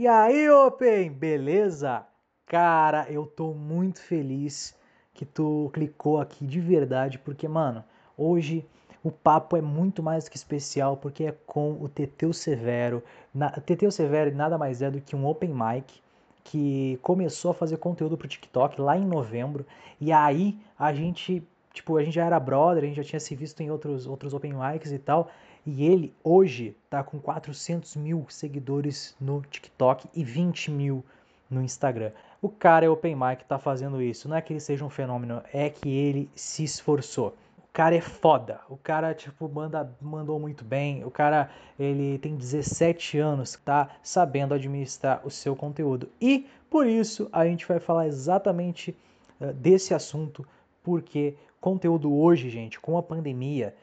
E aí, Open, beleza? Cara, eu tô muito feliz que tu clicou aqui de verdade, porque, mano, hoje o papo é muito mais que especial, porque é com o Teteu Severo. Na, Teteu Severo nada mais é do que um open mic que começou a fazer conteúdo pro TikTok lá em novembro. E aí a gente, tipo, a gente já era brother, a gente já tinha se visto em outros, outros open mics e tal. E ele hoje tá com 400 mil seguidores no TikTok e 20 mil no Instagram. O cara é open mic, tá fazendo isso. Não é que ele seja um fenômeno, é que ele se esforçou. O cara é foda. O cara, tipo, manda, mandou muito bem. O cara, ele tem 17 anos, tá sabendo administrar o seu conteúdo. E por isso a gente vai falar exatamente uh, desse assunto, porque conteúdo hoje, gente, com a pandemia,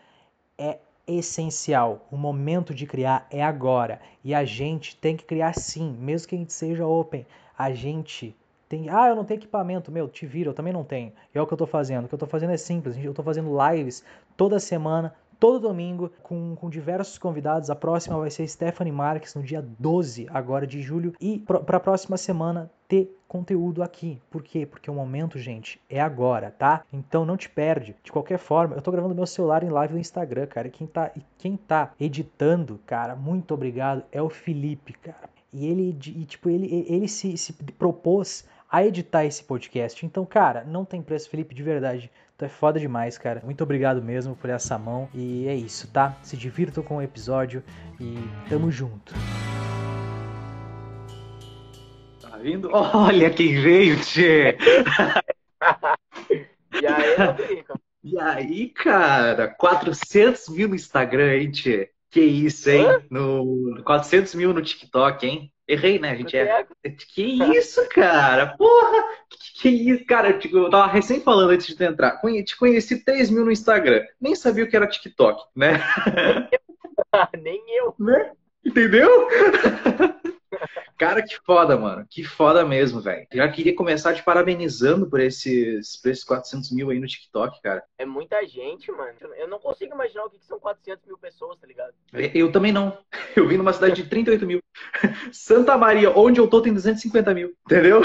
é essencial. O momento de criar é agora. E a gente tem que criar sim, mesmo que a gente seja open. A gente tem. Ah, eu não tenho equipamento. Meu, te vira, eu também não tenho. E é o que eu tô fazendo. O que eu tô fazendo é simples. Eu tô fazendo lives toda semana, todo domingo, com, com diversos convidados. A próxima vai ser Stephanie Marques, no dia 12 agora de julho. E para a próxima semana ter conteúdo aqui. Por quê? Porque o momento, gente, é agora, tá? Então não te perde. De qualquer forma, eu tô gravando meu celular em live no Instagram, cara. E quem tá, e quem tá editando, cara, muito obrigado, é o Felipe, cara. E ele, e, tipo, ele, ele se, se propôs a editar esse podcast. Então, cara, não tem preço, Felipe, de verdade. Tu é foda demais, cara. Muito obrigado mesmo por essa mão. E é isso, tá? Se divirtam com o episódio e tamo junto. Tá vindo? Olha quem veio, Tchê! e aí? E aí, cara? 400 mil no Instagram, hein, Tchê? Que isso, hein? No 400 mil no TikTok, hein? Errei, né? A gente é. Que isso, cara? Porra! Que, que isso, cara? Eu, eu tava recém falando antes de tu entrar. Te conheci 3 mil no Instagram. Nem sabia o que era TikTok, né? Nem eu. Né? Entendeu? Cara, que foda, mano. Que foda mesmo, velho. Já queria começar te parabenizando por esses, por esses 400 mil aí no TikTok, cara. É muita gente, mano. Eu não consigo imaginar o que são 400 mil pessoas, tá ligado? Eu também não. Eu vim numa cidade de 38 mil. Santa Maria, onde eu tô, tem 250 mil. Entendeu?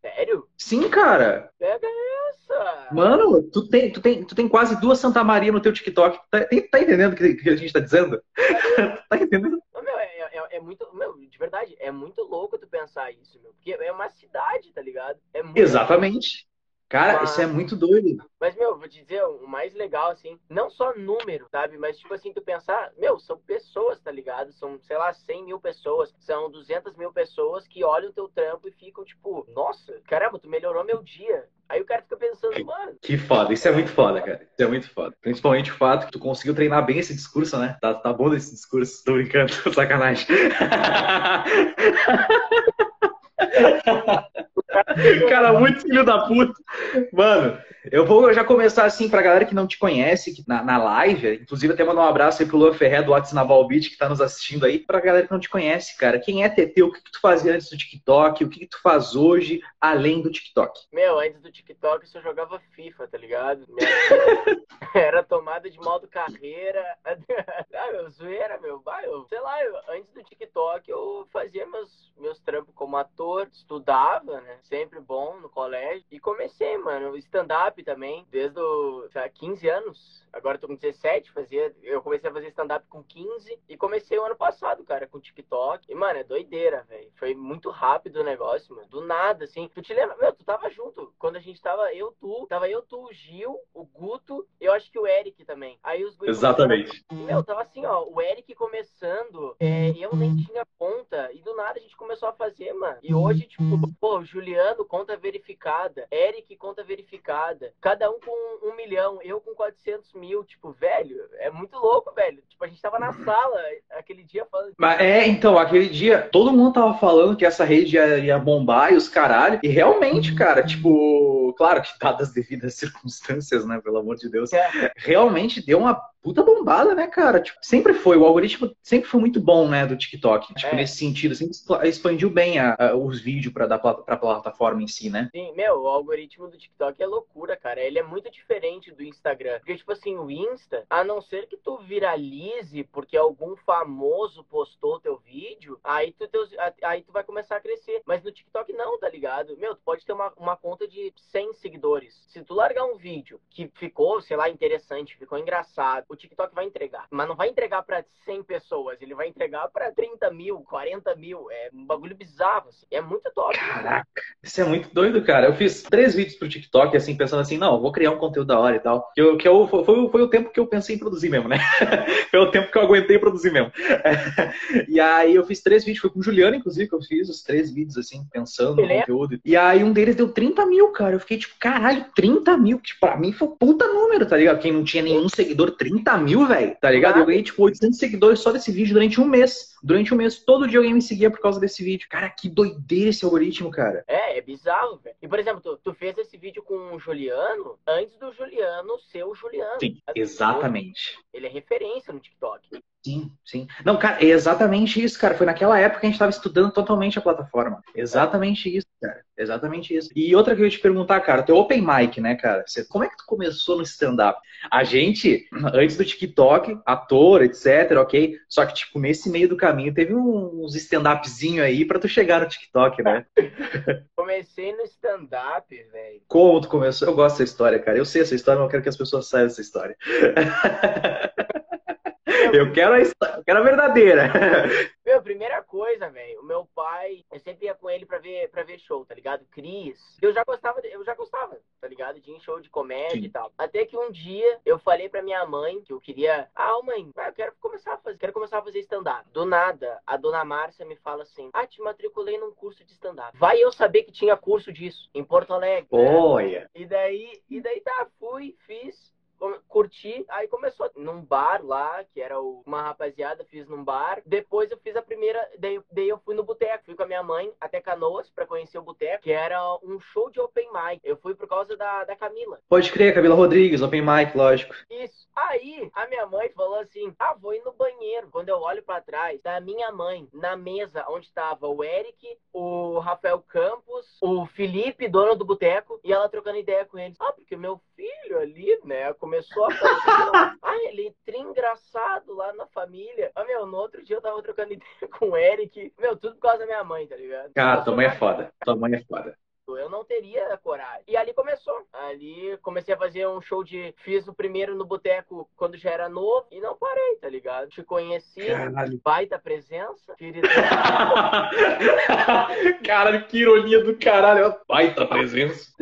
Sério? Sim, cara. Pega essa. Mano, tu tem, tu tem, tu tem quase duas Santa Maria no teu TikTok. Tá, tá entendendo o que, que a gente tá dizendo? tá entendendo? meu, é, muito. Meu, de verdade, é muito louco tu pensar isso, meu. Porque é uma cidade, tá ligado? É Exatamente. Cara, mas, isso é muito doido. Mas, meu, vou te dizer, o mais legal, assim, não só número, sabe? Mas, tipo assim, tu pensar, meu, são pessoas, tá ligado? São, sei lá, 100 mil pessoas, são 200 mil pessoas que olham o teu trampo e ficam, tipo, nossa, caramba, tu melhorou meu dia. Aí o cara fica pensando, mano. Que foda, isso é muito foda, cara. Isso é muito foda. Principalmente o fato que tu conseguiu treinar bem esse discurso, né? Tá, tá bom esse discurso, tô brincando, sacanagem. Cara, muito filho da puta. Mano, eu vou já começar assim pra galera que não te conhece que na, na live. Inclusive, até mandar um abraço aí pro Luan Ferré do WhatsApp Naval Beach que tá nos assistindo aí. Pra galera que não te conhece, cara. Quem é TT? O que, que tu fazia antes do TikTok? O que, que tu faz hoje além do TikTok? Meu, antes do TikTok eu só jogava FIFA, tá ligado? Era tomada de modo carreira. ah, meu, zoeira, meu. Vai, eu, sei lá, eu, antes do TikTok eu fazia meus, meus trampos como ator, estudava, né? Sempre bom no colégio. E comecei, mano, stand-up também, desde os 15 anos. Agora eu tô com 17, fazia, eu comecei a fazer stand-up com 15 e comecei o ano passado, cara, com TikTok. E, mano, é doideira, velho. Foi muito rápido o negócio, mano. Do nada, assim. Tu te lembra? Meu, tu tava junto. Quando a gente tava, eu, tu, tava eu, tu, o Gil, o Guto, eu acho que o Eric também. Aí os Exatamente. Meu, tava assim, ó, o Eric começando, é, eu nem tinha conta, e do nada a gente começou a fazer, mano. E hoje, tipo, pô, Juliano, conta verificada, Eric, conta verificada, cada um com um milhão, eu com 400 mil, tipo, velho, é muito louco, velho. Tipo, a gente tava na sala aquele dia falando. Mas é, então, aquele dia, todo mundo tava falando que essa rede ia, ia bombar e os caralho, e realmente, cara, tipo, claro que dadas as devidas circunstâncias, né, pelo amor de Deus, é. realmente deu uma puta bombada, né, cara? Tipo, sempre foi, o algoritmo sempre foi muito bom, né, do TikTok. Tipo, é. nesse sentido, sempre expandiu bem a, a, os vídeos pra, dar, pra plataforma em si, né? Sim, meu, o algoritmo do TikTok é loucura, cara. Ele é muito diferente do Instagram. Porque, tipo assim, o Insta, a não ser que tu viralize porque algum famoso postou teu vídeo, aí tu, teus, aí tu vai começar a crescer. Mas no TikTok não, tá ligado? Meu, tu pode ter uma, uma conta de 100 seguidores. Se tu largar um vídeo que ficou, sei lá, interessante, ficou engraçado, o TikTok vai entregar. Mas não vai entregar para 100 pessoas, ele vai entregar para 30 mil, 40 mil. É um bagulho bizarro, assim. É muito top. Caraca, isso é muito doido, cara. Eu fiz três vídeos pro TikTok, assim, pensando assim, não, vou criar um conteúdo da hora e tal. Que, eu, que eu, foi, foi o tempo que eu pensei em produzir mesmo, né? foi o tempo que eu aguentei produzir mesmo. e aí eu fiz três vídeos, foi com o Juliano, inclusive, que eu fiz os três vídeos, assim, pensando no conteúdo. E aí um deles deu 30 mil, cara. Eu fiquei tipo, caralho, 30 mil. Que pra mim foi puta número, tá ligado? Quem não tinha nenhum seguidor, 30 mil, velho, tá ligado? Eu ganhei tipo 800 seguidores só desse vídeo durante um mês. Durante um mês, todo dia alguém me seguia por causa desse vídeo. Cara, que doideira esse algoritmo, cara. É, é bizarro, velho. E, por exemplo, tu, tu, fez esse vídeo com o Juliano antes do Juliano ser o Juliano. Sim, exatamente. Ele é referência no TikTok. Sim, sim. Não, cara, é exatamente isso, cara. Foi naquela época que a gente estava estudando totalmente a plataforma. Exatamente isso, cara. Exatamente isso. E outra que eu ia te perguntar, cara, teu open mic, né, cara? Você, como é que tu começou no stand-up? A gente, antes do TikTok, ator, etc, ok? Só que, tipo, nesse meio do caminho, teve uns stand-upzinho aí pra tu chegar no TikTok, né? Comecei no stand-up, velho. Como tu começou? Eu gosto dessa história, cara. Eu sei essa história, mas eu quero que as pessoas saibam essa história. Eu quero a, eu quero a verdadeira. Meu, primeira coisa, velho, o meu pai, eu sempre ia com ele pra ver, pra ver show, tá ligado? Cris. Eu já gostava, eu já gostava, tá ligado? De show de comédia Sim. e tal. Até que um dia eu falei pra minha mãe que eu queria. Ah, mãe, eu quero começar a fazer, quero começar a fazer stand-up. Do nada, a dona Márcia me fala assim: Ah, te matriculei num curso de stand-up. Vai eu saber que tinha curso disso em Porto Alegre. Olha. Né? E daí, e daí tá, fui, fiz curti, aí começou num bar lá, que era uma rapaziada, fiz num bar. Depois eu fiz a primeira, daí, daí eu fui no boteco, fui com a minha mãe até Canoas para conhecer o boteco, que era um show de open mic. Eu fui por causa da, da Camila. Pode crer, Camila Rodrigues, open mic, lógico. Isso. Aí a minha mãe falou assim: "Ah, vou ir no banheiro". Quando eu olho para trás, tá a minha mãe na mesa onde estava o Eric, o Rafael Campos, o Felipe, dono do boteco, e ela trocando ideia com eles. Ah, porque meu filho ali, né, começou a fazer. ah, ele é engraçado lá na família. Ah, meu, no outro dia eu tava trocando ideia com o Eric. Meu, tudo por causa da minha mãe, tá ligado? Cara, tua mãe é foda. Tua mãe é foda eu não teria coragem. E ali começou. Ali comecei a fazer um show de. Fiz o primeiro no boteco quando já era novo e não parei, tá ligado? Te conheci, Caralho. baita presença, querido. Caralho, que ironia do caralho. Baita presença.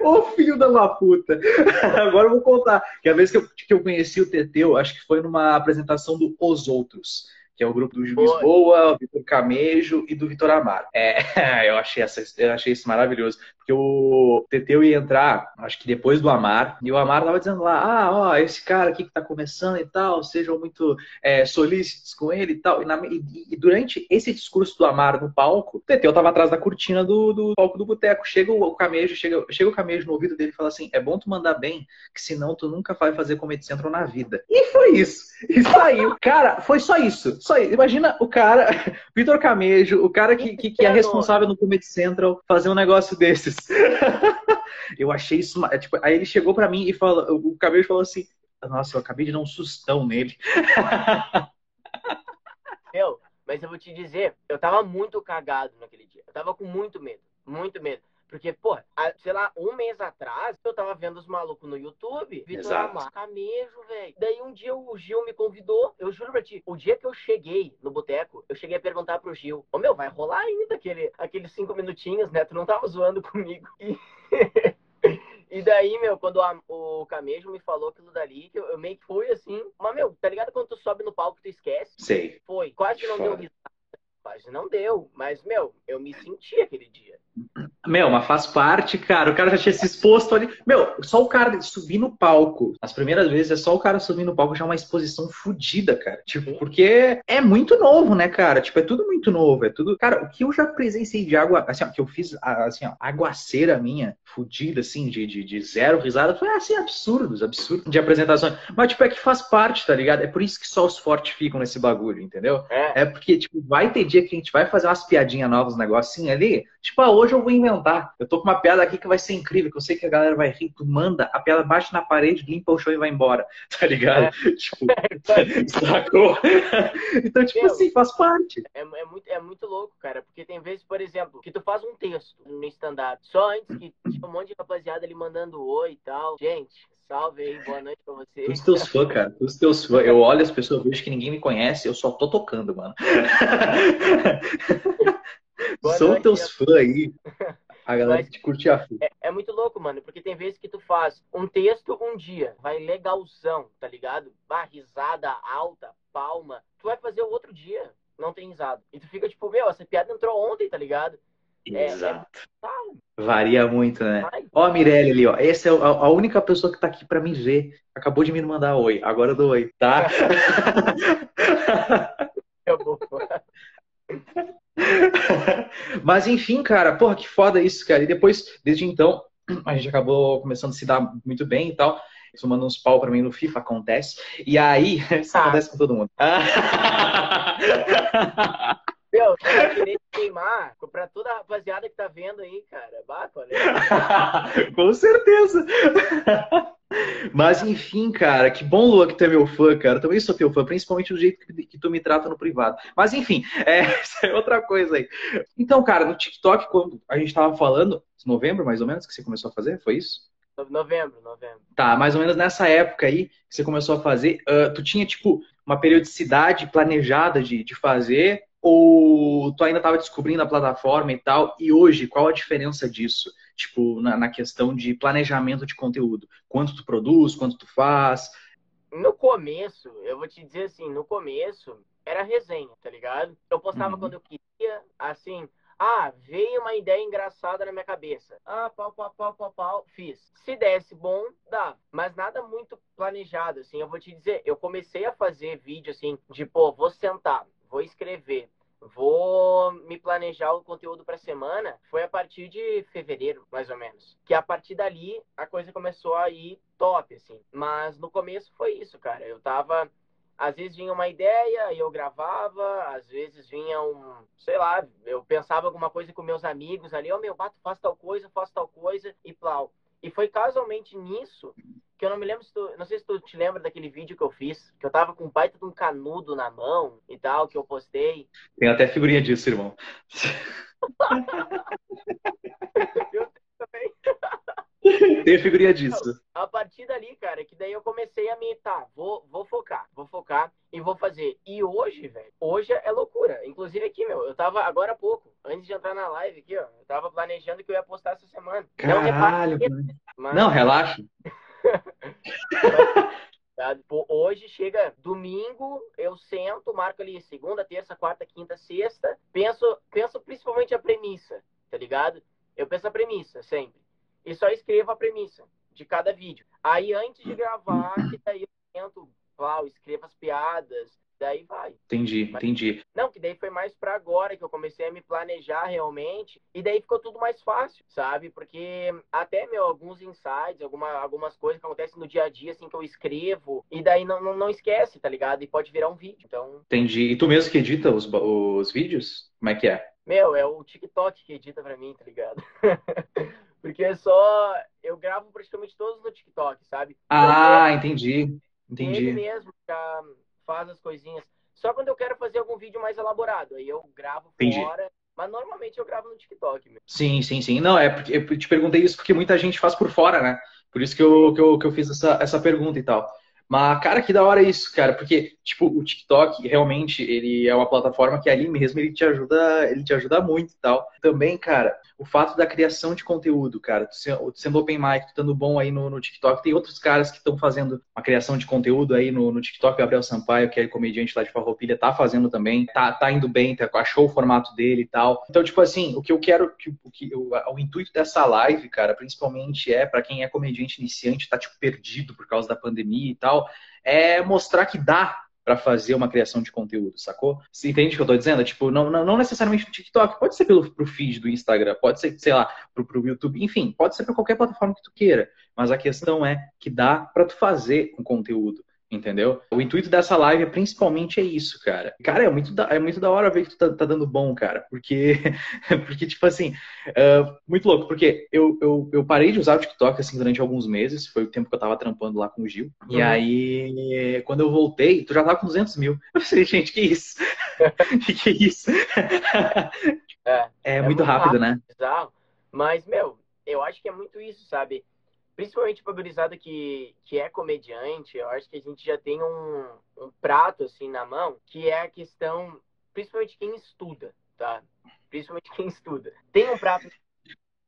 Ô filho da uma puta! Agora eu vou contar. Que a vez que eu, que eu conheci o Teteu, acho que foi numa apresentação do Os Outros que é o grupo do Juiz Boa, o Vitor Camejo e do Vitor Amaro. É, eu achei, essa, eu achei isso maravilhoso. Porque o Teteu ia entrar, acho que depois do Amar, e o Amar tava dizendo lá, ah, ó, esse cara aqui que tá começando e tal, sejam muito é, solícitos com ele e tal. E, na, e, e, durante esse discurso do Amar no palco, o Teteu tava atrás da cortina do, do palco do boteco. Chega o, o Camejo, chega, chega o Camejo no ouvido dele e fala assim, é bom tu mandar bem, que senão tu nunca vai fazer Comedy Central na vida. E foi isso. E saiu. Cara, foi só isso. Só isso. Imagina o cara, Vitor Camejo, o cara que, que, que é responsável no Comedy Central, fazer um negócio desses. eu achei isso. É, tipo, aí ele chegou para mim e falou, o cabelo falou assim: Nossa, eu acabei de dar um sustão nele. Meu, mas eu vou te dizer, eu tava muito cagado naquele dia. Eu tava com muito medo, muito medo. Porque, pô, sei lá, um mês atrás, eu tava vendo os malucos no YouTube, Vitor Amar, camejo, velho. Daí um dia o Gil me convidou, eu juro pra ti, o dia que eu cheguei no boteco, eu cheguei a perguntar pro Gil, ô meu, vai rolar ainda aquele, aqueles cinco minutinhos, né? Tu não tava zoando comigo. E... E daí, meu, quando a, o Camejo me falou aquilo dali, eu, eu, meio que fui assim. Mas, meu, tá ligado quando tu sobe no palco tu esquece? Sei. Foi. Quase não Foda. deu risada. Quase não deu. Mas, meu, eu me senti aquele dia. Meu, mas faz parte, cara. O cara já tinha se exposto ali. Meu, só o cara subir no palco. As primeiras vezes é só o cara subir no palco já é uma exposição fodida, cara. Tipo, porque é muito novo, né, cara? Tipo, é tudo muito novo. É tudo. Cara, o que eu já presenciei de água, assim, ó, que eu fiz, assim, ó, aguaceira minha, fodida, assim, de, de, de, zero risada, foi assim, absurdos, absurdos de apresentações. Mas, tipo, é que faz parte, tá ligado? É por isso que só os fortes ficam nesse bagulho, entendeu? É, é porque, tipo, vai ter dia que a gente vai fazer umas piadinhas novas, um negocinho ali. Tipo, ah, hoje eu vou inventar. Eu tô com uma piada aqui que vai ser incrível, que eu sei que a galera vai rir. Tu manda, a piada bate na parede, limpa o chão e vai embora, tá ligado? É. Tipo, sacou? então, tipo Meu, assim, faz parte. É, é, muito, é muito louco, cara, porque tem vezes, por exemplo, que tu faz um texto no stand-up, só antes que um monte de rapaziada ali mandando oi e tal. Gente, Salve aí, boa noite pra vocês. Os teus fãs, cara. Os teus fãs. Eu olho as pessoas, vejo que ninguém me conhece, eu só tô tocando, mano. São teus fãs aí. A galera Mas, que curte a é, é muito louco, mano, porque tem vezes que tu faz um texto um dia, vai legalzão, tá ligado? Bah, risada alta, palma. Tu vai fazer o outro dia, não tem risada. E tu fica tipo, meu, essa piada entrou ontem, tá ligado? É, é Exato. É... Varia muito, né? Ó a Mirelle ali, ó. Essa é a única pessoa que tá aqui para me ver. Acabou de me mandar oi. Agora eu dou oi, tá? Mas enfim, cara, porra, que foda isso, cara. E depois, desde então, a gente acabou começando a se dar muito bem e tal. Isso manda uns pau pra mim no FIFA, acontece. E aí, isso ah. acontece com todo mundo. Meu, eu queria queimar pra toda a rapaziada que tá vendo aí, cara. Baco, né? Com certeza. Mas enfim, cara, que bom, Lua, que tu é meu fã, cara. Eu também sou teu fã, principalmente do jeito que, que tu me trata no privado. Mas enfim, é, é outra coisa aí. Então, cara, no TikTok, quando a gente tava falando, novembro mais ou menos, que você começou a fazer, foi isso? Novembro, novembro. Tá, mais ou menos nessa época aí que você começou a fazer, uh, tu tinha, tipo, uma periodicidade planejada de, de fazer ou tu ainda estava descobrindo a plataforma e tal? E hoje, qual a diferença disso? Tipo, na, na, questão de planejamento de conteúdo. Quanto tu produz, quanto tu faz? No começo, eu vou te dizer assim, no começo era resenha, tá ligado? Eu postava uhum. quando eu queria, assim, ah, veio uma ideia engraçada na minha cabeça. Ah, pau, pau, pau, pau, pau, fiz. Se desse bom, dá. Mas nada muito planejado, assim. Eu vou te dizer, eu comecei a fazer vídeo, assim, de, pô, vou sentar, vou escrever, vou me planejar o conteúdo para semana foi a partir de fevereiro, mais ou menos. Que a partir dali a coisa começou a ir top, assim. Mas no começo foi isso, cara. Eu tava. Às vezes vinha uma ideia e eu gravava, às vezes vinha um, sei lá, eu pensava alguma coisa com meus amigos ali, ó, oh, meu, bato, faz tal coisa, faz tal coisa, e plau. E foi casualmente nisso que eu não me lembro se tu, não sei se tu te lembra daquele vídeo que eu fiz, que eu tava com um baita de um canudo na mão e tal, que eu postei. Tem até figurinha disso, irmão. eu também. Tem figurinha disso. A partir dali, cara, que daí eu comecei a me, tá, vou, vou focar, vou focar e vou fazer. E hoje, velho, hoje é loucura. Inclusive aqui, meu, eu tava agora há pouco, antes de entrar na live aqui, ó, eu tava planejando que eu ia postar essa semana. Caralho, não, mas... não relaxa. Hoje chega domingo, eu sento, marco ali segunda, terça, quarta, quinta, sexta, penso, penso principalmente a premissa, tá ligado? Eu penso a premissa sempre. E só escrevo a premissa de cada vídeo. Aí antes de gravar, que daí eu tento, uau, escrevo as piadas, daí vai. Entendi, Mas, entendi. Não, que daí foi mais para agora que eu comecei a me planejar realmente e daí ficou tudo mais fácil, sabe? Porque até meu alguns insights, alguma, algumas coisas que acontecem no dia a dia assim que eu escrevo e daí não, não, não esquece, tá ligado? E pode virar um vídeo. Então. Entendi. E tu mesmo que edita os, os vídeos? Como é que é? Meu, é o TikTok que edita para mim, tá ligado? Porque é só eu gravo praticamente todos no TikTok, sabe? Ah, entendi. Entendi. Ele mesmo já faz as coisinhas. Só quando eu quero fazer algum vídeo mais elaborado, aí eu gravo Entendi. fora. Mas normalmente eu gravo no TikTok mesmo. Sim, sim, sim. Não, é porque eu te perguntei isso porque muita gente faz por fora, né? Por isso que eu, que eu, que eu fiz essa, essa pergunta e tal. Mas, cara, que da hora isso, cara, porque, tipo, o TikTok realmente, ele é uma plataforma que ali mesmo ele te ajuda, ele te ajuda muito e tal. Também, cara, o fato da criação de conteúdo, cara, tu sendo open mic, tu estando bom aí no, no TikTok, tem outros caras que estão fazendo uma criação de conteúdo aí no, no TikTok, Gabriel Sampaio, que é comediante lá de Farroupilha, tá fazendo também, tá, tá indo bem, tá, achou o formato dele e tal. Então, tipo assim, o que eu quero, que, o, que, o, o intuito dessa live, cara, principalmente é para quem é comediante iniciante, tá, tipo, perdido por causa da pandemia e tal, é mostrar que dá para fazer uma criação de conteúdo, sacou? Você entende o que eu tô dizendo? Tipo, não, não, não necessariamente no TikTok, pode ser pelo pro feed do Instagram, pode ser, sei lá, pro, pro YouTube, enfim, pode ser para qualquer plataforma que tu queira. Mas a questão é que dá para tu fazer um conteúdo. Entendeu? O intuito dessa live é principalmente é isso, cara. Cara, é muito da, é muito da hora ver que tu tá, tá dando bom, cara. Porque, porque tipo assim, uh, muito louco. Porque eu, eu, eu parei de usar o TikTok, assim, durante alguns meses. Foi o tempo que eu tava trampando lá com o Gil. Uhum. E aí, quando eu voltei, tu já tava com 200 mil. Eu falei, gente, que isso? que que isso? é, é, é, muito, muito rápido, rápido, né? Bizarro. Mas, meu, eu acho que é muito isso, sabe? Principalmente pra gurizada que, que é comediante, eu acho que a gente já tem um, um prato, assim, na mão, que é a questão, principalmente quem estuda, tá? Principalmente quem estuda. Tem um prato,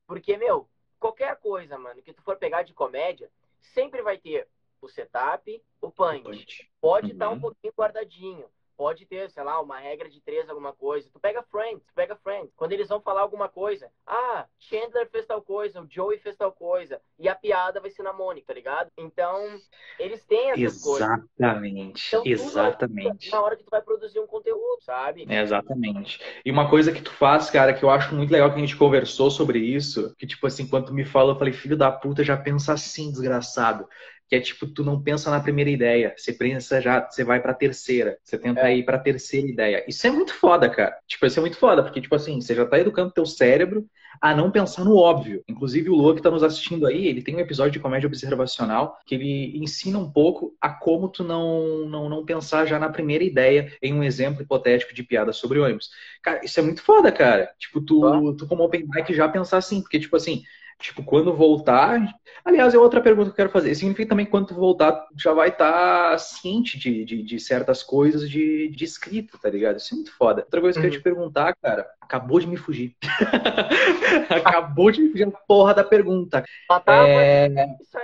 porque, meu, qualquer coisa, mano, que tu for pegar de comédia, sempre vai ter o setup, o punch. O punch. Pode estar uhum. tá um pouquinho guardadinho pode ter, sei lá, uma regra de três, alguma coisa. Tu pega Friends, tu pega Friends. Quando eles vão falar alguma coisa, ah, Chandler fez tal coisa, o Joey fez tal coisa, e a piada vai ser na Mônica, tá ligado? Então, eles têm essas exatamente, coisas. Exatamente, então, exatamente. Na hora que tu vai produzir um conteúdo, sabe? É, exatamente. E uma coisa que tu faz, cara, que eu acho muito legal que a gente conversou sobre isso, que tipo assim, quando tu me falou, eu falei, filho da puta, já pensa assim, desgraçado que é tipo, tu não pensa na primeira ideia, você pensa já, você vai pra terceira, você tenta é. ir pra terceira ideia. Isso é muito foda, cara. Tipo, isso é muito foda, porque, tipo assim, você já tá educando teu cérebro a não pensar no óbvio. Inclusive, o Lua que tá nos assistindo aí, ele tem um episódio de comédia observacional que ele ensina um pouco a como tu não, não, não pensar já na primeira ideia em um exemplo hipotético de piada sobre ônibus. Cara, isso é muito foda, cara. Tipo, tu, tu como open mic já pensar assim, porque, tipo assim, Tipo, quando voltar. Aliás, é outra pergunta que eu quero fazer. Significa também que quando voltar, já vai estar tá ciente de, de, de, certas coisas de, de escrita, tá ligado? Isso é muito foda. Outra coisa que eu ia te uhum. perguntar, cara, acabou de me fugir. acabou de me fugir a porra da pergunta. Ah, tá, é...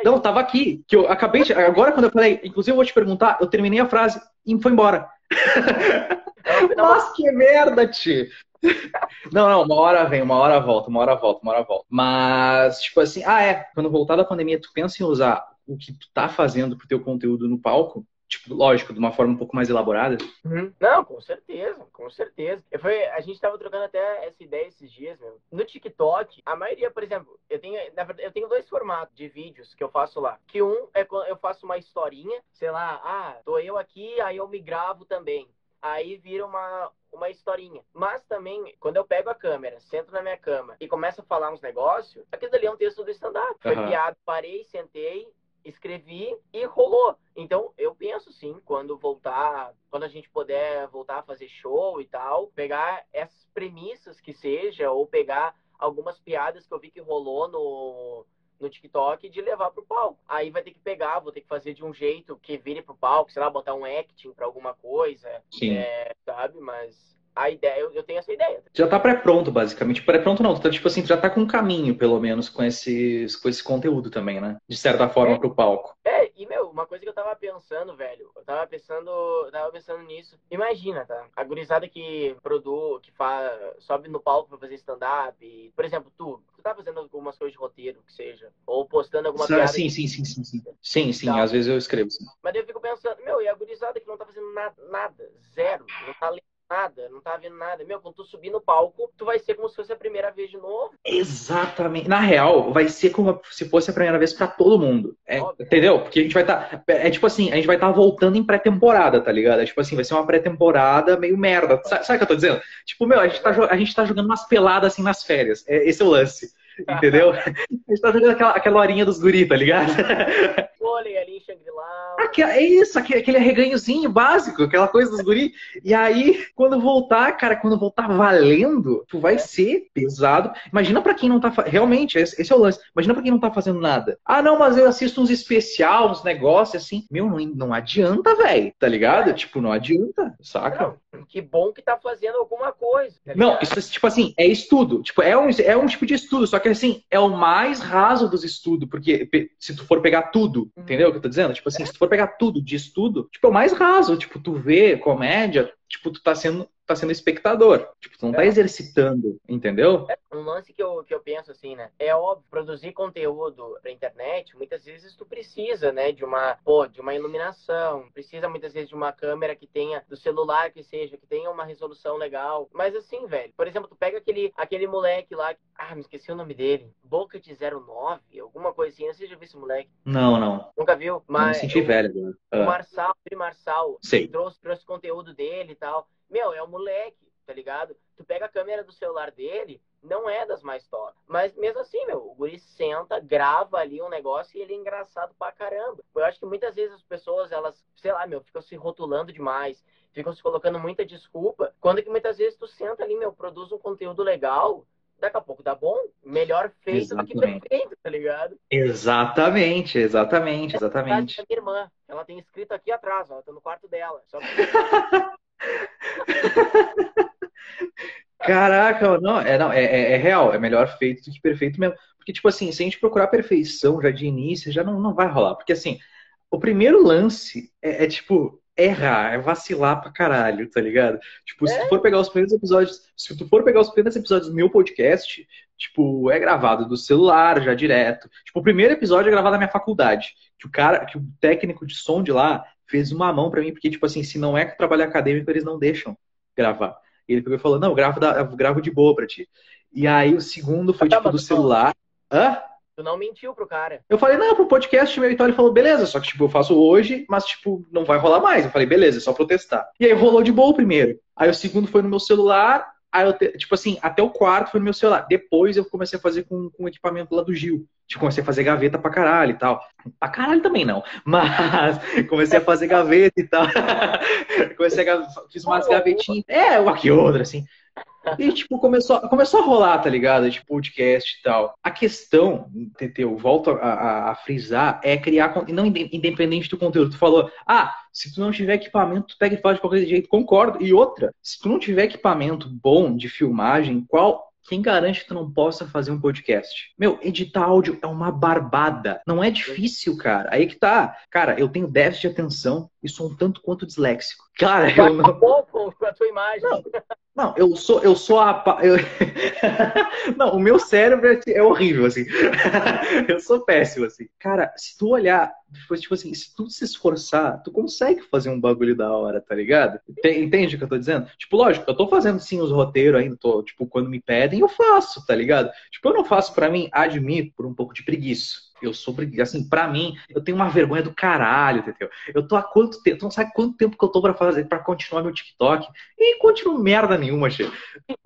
Não, tava aqui. Que eu acabei de... Agora, quando eu falei, inclusive eu vou te perguntar, eu terminei a frase e foi embora. Nossa, que merda, tio. Não, não, uma hora vem, uma hora volta, uma hora volta, uma hora volta. Mas, tipo assim, ah, é, quando voltar da pandemia, tu pensa em usar o que tu tá fazendo pro teu conteúdo no palco? Tipo, lógico, de uma forma um pouco mais elaborada? Uhum. Não, com certeza, com certeza. Eu foi, a gente tava trocando até essa ideia esses dias, meu. No TikTok, a maioria, por exemplo, eu tenho, verdade, eu tenho dois formatos de vídeos que eu faço lá. Que um é quando eu faço uma historinha, sei lá, ah, tô eu aqui, aí eu me gravo também aí vira uma, uma historinha. Mas também, quando eu pego a câmera, sento na minha cama e começo a falar uns negócios, aquilo ali é um texto do stand-up. Foi uhum. piado, parei, sentei, escrevi e rolou. Então, eu penso sim, quando voltar, quando a gente puder voltar a fazer show e tal, pegar essas premissas que seja, ou pegar algumas piadas que eu vi que rolou no, no TikTok de levar pro palco. Aí vai ter que pegar, vou ter que fazer de um jeito que vire pro palco, sei lá, botar um acting pra alguma coisa. Sim. É, sabe? Mas a ideia, eu, eu tenho essa ideia. Já tá pré-pronto, basicamente. Pré-pronto não, tá, tipo assim, já tá com um caminho, pelo menos, com, esses, com esse conteúdo também, né? De certa forma, é, pro palco. É, e, meu, uma coisa que eu tava pensando, velho, eu tava pensando, tava pensando nisso. Imagina, tá? A gurizada que produz, que faz, sobe no palco pra fazer stand-up. Por exemplo, tu, tu tá fazendo algumas coisas de roteiro, que seja. Ou postando alguma coisa. Sim, sim, sim, sim, sim. Sim, sim, tá. às vezes eu escrevo, sim. Mas eu fico pensando, meu, e a gurizada que não tá fazendo nada, nada zero, não tá lendo nada, não tá vendo nada. Meu, quando tu subir no palco, tu vai ser como se fosse a primeira vez de novo. Exatamente. Na real, vai ser como se fosse a primeira vez para todo mundo. É, entendeu? Porque a gente vai estar. Tá, é tipo assim, a gente vai estar tá voltando em pré-temporada, tá ligado? É tipo assim, vai ser uma pré-temporada meio merda. Sabe, sabe o que eu tô dizendo? Tipo, meu, a gente, tá, a gente tá jogando umas peladas assim nas férias. É, esse é o lance. Entendeu? A gente tá jogando aquela, aquela horinha dos guri, tá ligado? Vôlei ali Shangri-La. É isso, aquele arreganhozinho básico, aquela coisa dos guri. E aí, quando voltar, cara, quando voltar valendo, tu vai ser pesado. Imagina pra quem não tá. Realmente, esse é o lance. Imagina pra quem não tá fazendo nada. Ah, não, mas eu assisto uns especial, uns negócios assim. Meu, não, não adianta, velho, tá ligado? É. Tipo, não adianta, saca? Não, que bom que tá fazendo alguma coisa. Tá não, isso, tipo assim, é estudo. Tipo, é um, é um tipo de estudo, só que assim, é o mais raso dos estudos, porque se tu for pegar tudo, uhum. entendeu o que eu tô dizendo? Tipo assim, é. se tu for pegar tudo de estudo, tipo, é o mais raso. Tipo, tu vê comédia, tipo, tu tá sendo tá sendo espectador. Tipo, tu não tá é. exercitando, entendeu? É um lance que eu, que eu penso assim, né? É óbvio, produzir conteúdo pra internet, muitas vezes tu precisa, né, de uma, pô, de uma iluminação, precisa muitas vezes de uma câmera que tenha, do celular que seja, que tenha uma resolução legal. Mas assim, velho, por exemplo, tu pega aquele, aquele moleque lá, ah, me esqueci o nome dele, Boca de 09, alguma coisinha, assim, você já viu esse moleque? Não, não. Nunca viu? Mas não me senti velho. Né? O ah. Marçal, o Marçal, trouxe, trouxe conteúdo dele e tal. Meu, é um moleque, tá ligado? Tu pega a câmera do celular dele, não é das mais top. Mas mesmo assim, meu, o guri senta, grava ali um negócio e ele é engraçado pra caramba. Eu acho que muitas vezes as pessoas, elas, sei lá, meu, ficam se rotulando demais, ficam se colocando muita desculpa, quando que muitas vezes tu senta ali, meu, produz um conteúdo legal, daqui a pouco dá bom, melhor feito exatamente. do que perfeito, tá ligado? Exatamente, exatamente, exatamente. A minha irmã, ela tem escrito aqui atrás, ó, tá no quarto dela. Só. Caraca, não, é, não é, é, é, real, é melhor feito do que perfeito mesmo. Porque, tipo assim, se a gente procurar perfeição já de início, já não, não vai rolar. Porque, assim, o primeiro lance é, é tipo, errar, é vacilar pra caralho, tá ligado? Tipo, se tu é? for pegar os primeiros episódios, se tu for pegar os primeiros episódios do meu podcast, tipo, é gravado do celular já direto. Tipo, o primeiro episódio é gravado na minha faculdade, que o cara, que o técnico de som de lá fez uma mão para mim, porque, tipo assim, se não é trabalho acadêmico, eles não deixam gravar. E ele pegou e falou, não, eu gravo, da, gravo de boa pra ti. E aí o segundo foi, tipo, do celular. Hã? Tu não mentiu pro cara. Eu falei, não, pro podcast meu então ele falou, beleza, só que, tipo, eu faço hoje, mas, tipo, não vai rolar mais. Eu falei, beleza, é só protestar. E aí rolou de boa o primeiro. Aí o segundo foi no meu celular, Aí eu, te, tipo assim, até o quarto foi no meu celular. Depois eu comecei a fazer com, com o equipamento lá do Gil. Tipo, comecei a fazer gaveta pra caralho e tal. Pra caralho também não. Mas comecei a fazer gaveta e tal. comecei a fiz umas gavetinhas. É, uma que outra, assim. E, tipo, começou, começou a rolar, tá ligado? Tipo, podcast e tal. A questão, entendeu? Volto a, a, a frisar, é criar, não independente do conteúdo. Tu falou, ah, se tu não tiver equipamento, tu pega e faz de qualquer jeito. Concordo. E outra, se tu não tiver equipamento bom de filmagem, qual quem garante que tu não possa fazer um podcast? Meu, editar áudio é uma barbada. Não é difícil, cara. Aí que tá. Cara, eu tenho déficit de atenção e sou um tanto quanto disléxico. Cara, eu não. pouco com a tua imagem. Não, não, eu sou, eu sou a. Eu... não, o meu cérebro é, é horrível, assim. eu sou péssimo, assim. Cara, se tu olhar, tipo assim, se tu se esforçar, tu consegue fazer um bagulho da hora, tá ligado? Entende o que eu tô dizendo? Tipo, lógico, eu tô fazendo sim os roteiros ainda, tô, tipo, quando me pedem, eu faço, tá ligado? Tipo, eu não faço para mim, admito, por um pouco de preguiça. Eu sou, assim, pra mim, eu tenho uma vergonha do caralho, entendeu? Eu tô há quanto tempo, tu não sabe quanto tempo que eu tô pra fazer, pra continuar meu TikTok e continuo merda nenhuma, chefe.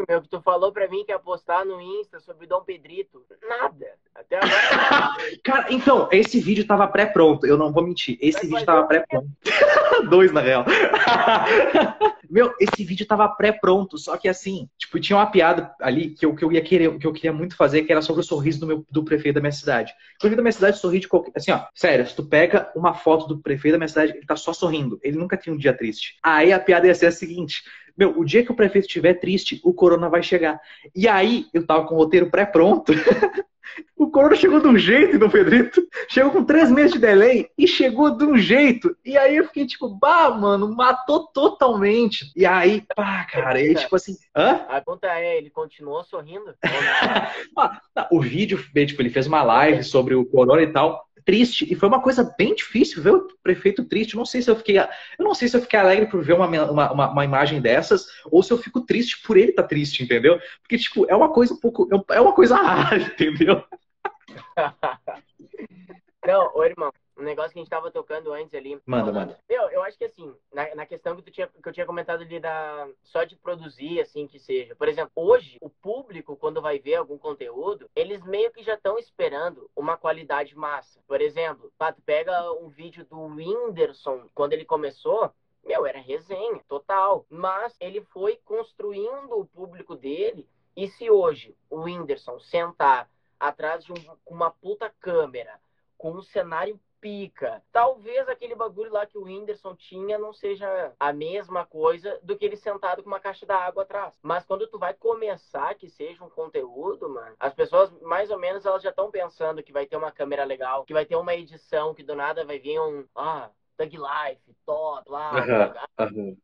Meu, que tu falou pra mim que ia postar no Insta sobre Dom Pedrito. Nada. Até agora. Cara, então, esse vídeo tava pré-pronto, eu não vou mentir. Esse vídeo tava pré-pronto. Dois, na real. Meu, esse vídeo tava pré-pronto, só que assim, tipo, tinha uma piada ali que eu, que eu ia querer, que eu queria muito fazer, que era sobre o sorriso do, meu, do prefeito da minha cidade. O prefeito da minha cidade sorri de qualquer. Assim, ó, sério, se tu pega uma foto do prefeito da minha cidade, ele tá só sorrindo. Ele nunca tinha um dia triste. Aí a piada ia ser a seguinte: meu, o dia que o prefeito estiver triste, o corona vai chegar. E aí, eu tava com o roteiro pré-pronto. O Corona chegou de um jeito no Pedrito, chegou com três meses de delay e chegou de um jeito. E aí eu fiquei tipo, bah, mano, matou totalmente. E aí, pá, cara, e aí, tipo assim, hã? A pergunta é, ele continuou sorrindo? Ah, o vídeo, tipo, ele fez uma live sobre o Corona e tal triste. E foi uma coisa bem difícil ver o prefeito triste. Não sei se eu fiquei. Eu não sei se eu fiquei alegre por ver uma, uma, uma, imagem dessas, ou se eu fico triste por ele estar tá triste, entendeu? Porque, tipo, é uma coisa um pouco. É uma coisa rara, entendeu? não, ô irmão, um negócio que a gente tava tocando antes ali. Manda, manda. Meu, eu acho que assim, na, na questão que, tu tinha, que eu tinha comentado ali da só de produzir, assim, que seja. Por exemplo, hoje, o público, quando vai ver algum conteúdo, eles meio que já estão esperando uma qualidade massa. Por exemplo, tu pega um vídeo do Whindersson, quando ele começou, meu, era resenha, total. Mas ele foi construindo o público dele. E se hoje o Whindersson sentar atrás de um, uma puta câmera, com um cenário pica. Talvez aquele bagulho lá que o Whindersson tinha não seja a mesma coisa do que ele sentado com uma caixa d'água atrás. Mas quando tu vai começar que seja um conteúdo, mano, as pessoas mais ou menos elas já estão pensando que vai ter uma câmera legal, que vai ter uma edição, que do nada vai vir um, ah, Thug Life, top, lá. Uhum.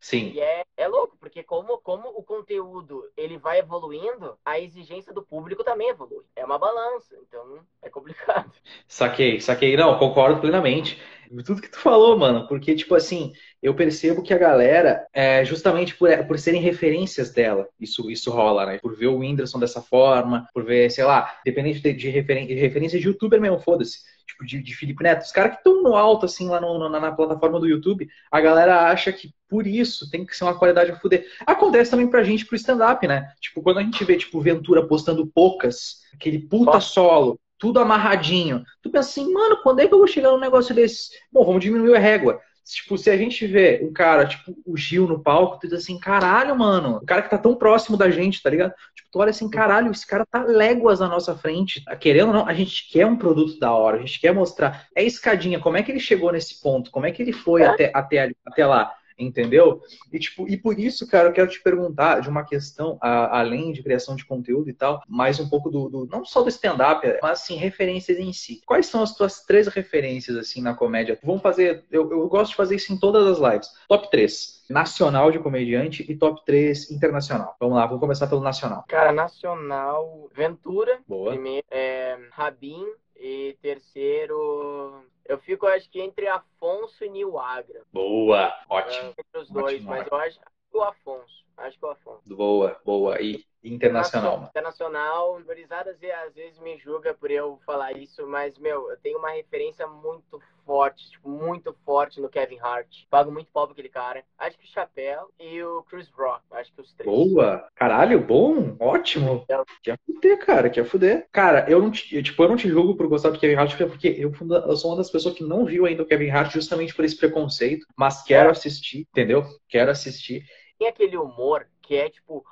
Sim. E é, é louco, porque como, como o conteúdo ele vai evoluindo, a exigência do público também evolui. É uma balança, então é complicado. Saquei, saquei. Não, concordo plenamente. Tudo que tu falou, mano, porque, tipo assim, eu percebo que a galera, é, justamente por, por serem referências dela, isso, isso rola, né? Por ver o Whindersson dessa forma, por ver, sei lá, dependente de, de, de referência de youtuber mesmo, foda-se tipo de, de Felipe Neto, os caras que estão no alto, assim, lá no, na, na, plataforma do YouTube, a galera acha que por isso tem que ser uma qualidade a fuder. Acontece também pra gente pro stand-up, né? Tipo, quando a gente vê, tipo, Ventura postando poucas, aquele puta solo, tudo amarradinho, tu pensa assim, mano, quando é que eu vou chegar num negócio desse? Bom, vamos diminuir a régua. Tipo, se a gente vê um cara, tipo, o Gil no palco, tu diz assim, caralho, mano, o cara que tá tão próximo da gente, tá ligado? Tipo, tu olha assim, caralho, esse cara tá léguas na nossa frente. Tá querendo ou não, a gente quer um produto da hora, a gente quer mostrar. É escadinha, como é que ele chegou nesse ponto? Como é que ele foi é. até, até, até lá? Entendeu? E, tipo, e por isso, cara, eu quero te perguntar de uma questão, a, além de criação de conteúdo e tal, mais um pouco do, do não só do stand-up, mas assim, referências em si. Quais são as tuas três referências, assim, na comédia? Vamos fazer, eu, eu gosto de fazer isso em todas as lives. Top 3. Nacional de comediante e top 3 internacional. Vamos lá, vamos começar pelo nacional. Cara, nacional, Ventura. Boa. Primeiro, é, Rabin e terceiro eu fico, acho que entre Afonso e Nil Agra. Boa, ótimo. É, entre os dois, ótimo, mas ótimo. eu acho que o Afonso. Acho que o Afonso. Boa, boa. E internacional? Internacional, Gorizadas às vezes me julga por eu falar isso, mas, meu, eu tenho uma referência muito forte, tipo, muito forte no Kevin Hart. Pago muito pau pra aquele cara. Acho que o Chapéu e o Chris Rock. Acho que os três. Boa! Caralho, bom! Ótimo! É. Quer fuder, cara, quer fuder. Cara, eu não te, tipo, eu não te julgo por gostar do Kevin Hart, porque eu, eu sou uma das pessoas que não viu ainda o Kevin Hart justamente por esse preconceito, mas quero assistir, entendeu? Quero assistir tem aquele humor que é tipo,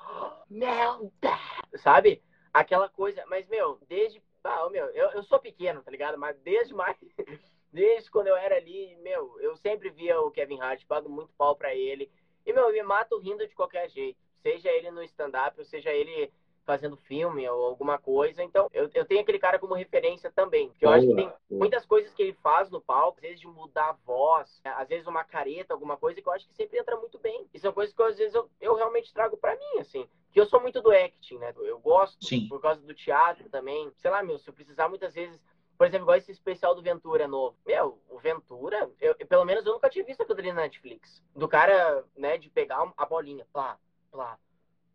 meu sabe? Aquela coisa, mas meu, desde. Ah, meu, eu, eu sou pequeno, tá ligado? Mas desde mais. Desde quando eu era ali, meu, eu sempre via o Kevin Hart, pago muito pau pra ele. E, meu, eu me mato rindo de qualquer jeito. Seja ele no stand-up, seja ele fazendo filme ou alguma coisa. Então, eu, eu tenho aquele cara como referência também. Porque eu acho que tem muitas coisas que ele faz no palco, às vezes de mudar a voz, às vezes uma careta, alguma coisa, que eu acho que sempre entra muito bem. E são coisas que às vezes eu, eu realmente trago para mim, assim. Que eu sou muito do acting, né? Eu gosto Sim. por causa do teatro também. Sei lá, meu, se eu precisar muitas vezes por exemplo, igual esse especial do Ventura novo. Meu, o Ventura, eu, pelo menos eu nunca tinha visto aquilo ali na Netflix. Do cara, né, de pegar a bolinha, plá, plá,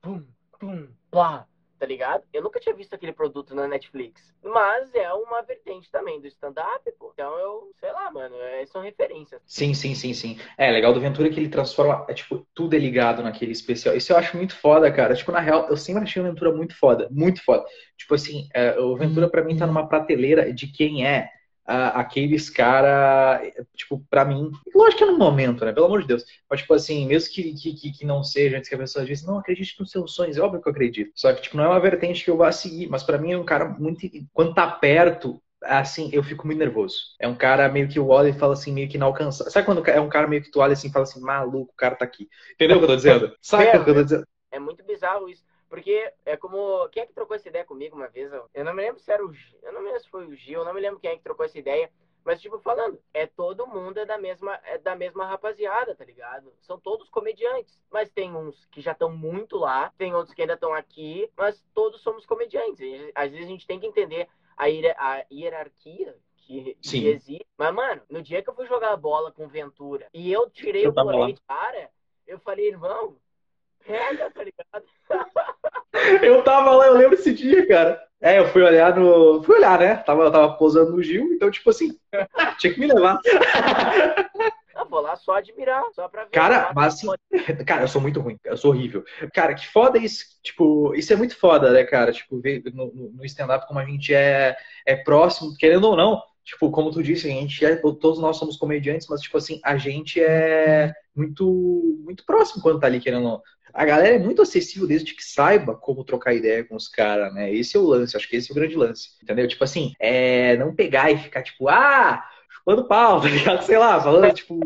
pum, pum, plá tá ligado? Eu nunca tinha visto aquele produto na Netflix. Mas é uma vertente também do stand-up, pô. Então eu, sei lá, mano, é, são referências. Sim, sim, sim, sim. É, legal do Ventura que ele transforma, é, tipo, tudo é ligado naquele especial. Isso eu acho muito foda, cara. Tipo, na real, eu sempre achei o Ventura muito foda, muito foda. Tipo assim, é, o Ventura para mim tá numa prateleira de quem é aqueles cara, tipo, para mim, lógico que é no momento, né? Pelo amor de Deus. Mas, tipo assim, mesmo que, que, que não seja, antes que a pessoa diz, não, acredite nos seus sonhos, é óbvio que eu acredito. Só que, tipo, não é uma vertente que eu vá seguir, mas para mim é um cara muito. Quando tá perto, assim, eu fico muito nervoso. É um cara meio que o olha e fala assim, meio que inalcançável. Sabe quando é um cara meio que tu olha assim e fala assim, maluco, o cara tá aqui. Entendeu o que eu tô dizendo? Sabe o que eu tô dizendo? É muito bizarro isso. Porque é como. Quem é que trocou essa ideia comigo uma vez? Eu não me lembro se era o Gil. Eu não me lembro se foi o Gil, eu não me lembro quem é que trocou essa ideia. Mas, tipo, falando, é todo mundo é da mesma, é da mesma rapaziada, tá ligado? São todos comediantes. Mas tem uns que já estão muito lá, tem outros que ainda estão aqui, mas todos somos comediantes. Às vezes a gente tem que entender a, a hierarquia que, que, existe. Mas, mano, no dia que eu fui jogar a bola com Ventura e eu tirei eu o colete cara, eu falei, irmão, pega, tá ligado? eu tava lá, eu lembro esse dia, cara. É, eu fui olhar no. Fui olhar, né? Tava, tava posando no Gil, então, tipo assim. Tinha que me levar. Eu vou lá só admirar, só pra ver. Cara, mas assim, cara, eu sou muito ruim, eu sou horrível. Cara, que foda isso, tipo, isso é muito foda, né, cara? Tipo, ver no, no stand-up como a gente é, é próximo, querendo ou não, tipo, como tu disse, a gente é, todos nós somos comediantes, mas, tipo assim, a gente é muito, muito próximo quando tá ali, querendo. A galera é muito acessível desde que saiba como trocar ideia com os caras, né? Esse é o lance, acho que esse é o grande lance, entendeu? Tipo assim, é não pegar e ficar tipo, ah, chupando pau, tá ligado? Sei lá, falando, tipo,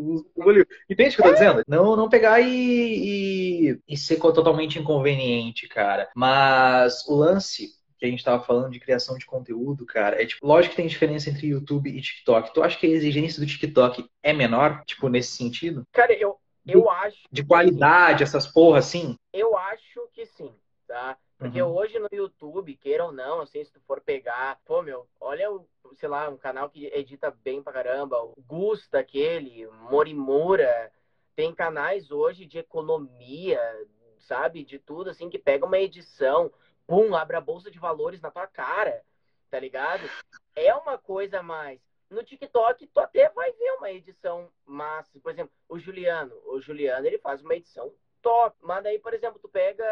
entende o que eu tô dizendo? Não, não pegar e, e, e ser totalmente inconveniente, cara. Mas o lance que a gente tava falando de criação de conteúdo, cara, é tipo, lógico que tem diferença entre YouTube e TikTok. Tu acha que a exigência do TikTok é menor, tipo, nesse sentido? Cara, eu, eu acho. De qualidade, essas porra assim? Eu acho que sim, tá? Porque uhum. hoje no YouTube, queira ou não, assim, se tu for pegar, pô, meu, olha o, sei lá, um canal que edita bem pra caramba, o Gusta, aquele, Morimura, tem canais hoje de economia, sabe, de tudo, assim, que pega uma edição, pum, abre a bolsa de valores na tua cara, tá ligado? É uma coisa mais. No TikTok, tu até vai ver uma edição massa. Por exemplo, o Juliano. O Juliano, ele faz uma edição top. Mas daí, por exemplo, tu pega.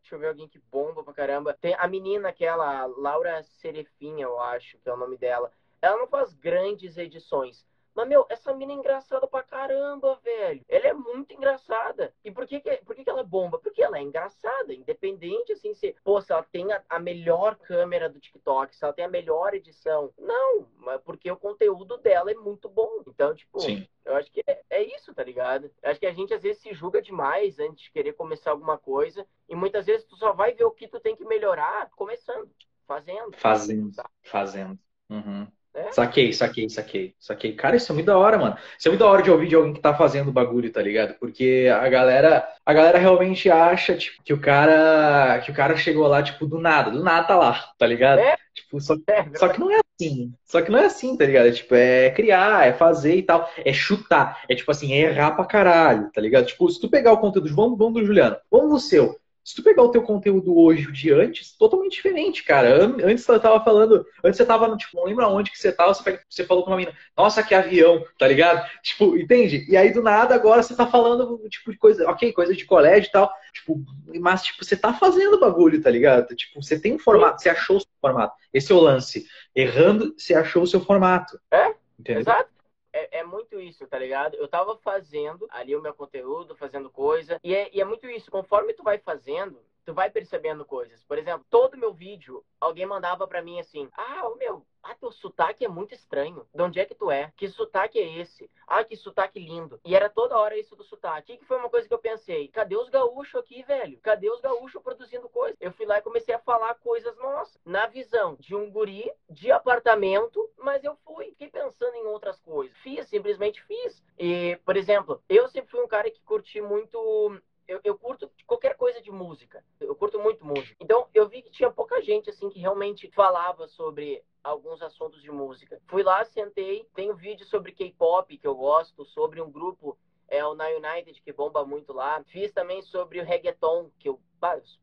Deixa eu ver alguém que bomba pra caramba. Tem a menina, aquela, Laura Serefinha, eu acho que é o nome dela. Ela não faz grandes edições. Mas, meu, essa mina é engraçada pra caramba, velho. Ela é muito engraçada. E por que, que, por que, que ela bomba? Porque ela é engraçada. Independente, assim, se, pô, se ela tem a, a melhor câmera do TikTok, se ela tem a melhor edição. Não, mas porque o conteúdo dela é muito bom. Então, tipo, Sim. eu acho que é, é isso, tá ligado? Eu acho que a gente às vezes se julga demais antes de querer começar alguma coisa. E muitas vezes tu só vai ver o que tu tem que melhorar começando, fazendo. Fazendo, tá? fazendo. Uhum. É? Saquei, saquei, saquei, saquei. Cara, isso é muito da hora, mano. Isso é muito da hora de ouvir de alguém que tá fazendo o bagulho, tá ligado? Porque a galera, a galera realmente acha, tipo, que o cara, que o cara chegou lá, tipo, do nada, do nada tá lá, tá ligado? É? Tipo, só, é, só que não é assim. Só que não é assim, tá ligado? É, tipo, é criar, é fazer e tal. É chutar. É tipo assim, é errar pra caralho, tá ligado? Tipo, se tu pegar o conteúdo, vamos, vamos do Juliano, vamos no seu. Se tu pegar o teu conteúdo hoje, o de antes, totalmente diferente, cara. Antes eu tava falando, antes você tava, tipo, não lembro aonde que você tava, você, você falou com uma menina, nossa, que avião, tá ligado? Tipo, entende? E aí do nada agora você tá falando, tipo, de coisa, ok, coisa de colégio e tal, tipo, mas, tipo, você tá fazendo bagulho, tá ligado? Tipo, você tem um formato, você achou o seu formato. Esse é o lance. Errando, você achou o seu formato. É? Entendeu? Exato é, é, muito isso, tá ligado? Eu tava fazendo ali o meu conteúdo, fazendo coisa, e é, e é muito isso. Conforme tu vai fazendo, tu vai percebendo coisas. Por exemplo, todo meu vídeo, alguém mandava para mim assim: Ah, o meu, ah, teu sotaque é muito estranho. De onde é que tu é? Que sotaque é esse? Ah, que sotaque lindo. E era toda hora isso do sotaque. E que foi uma coisa que eu pensei: cadê os gaúchos aqui, velho? Cadê os gaúchos produzindo coisa? Eu fui lá e comecei a falar coisas nossas. Na visão de um guri, de apartamento, mas eu fui. Fiquei pensando em outras coisas. Fiz, simplesmente fiz. E, por exemplo, eu sempre fui um cara que curti muito eu, eu, curto qualquer coisa de música. Eu curto muito música. Então, eu vi que tinha pouca gente, assim, que realmente falava sobre alguns assuntos de música. Fui lá, sentei, tem um vídeo sobre K-pop que eu gosto, sobre um grupo, é o Na United, que bomba muito lá. Fiz também sobre o reggaeton, que eu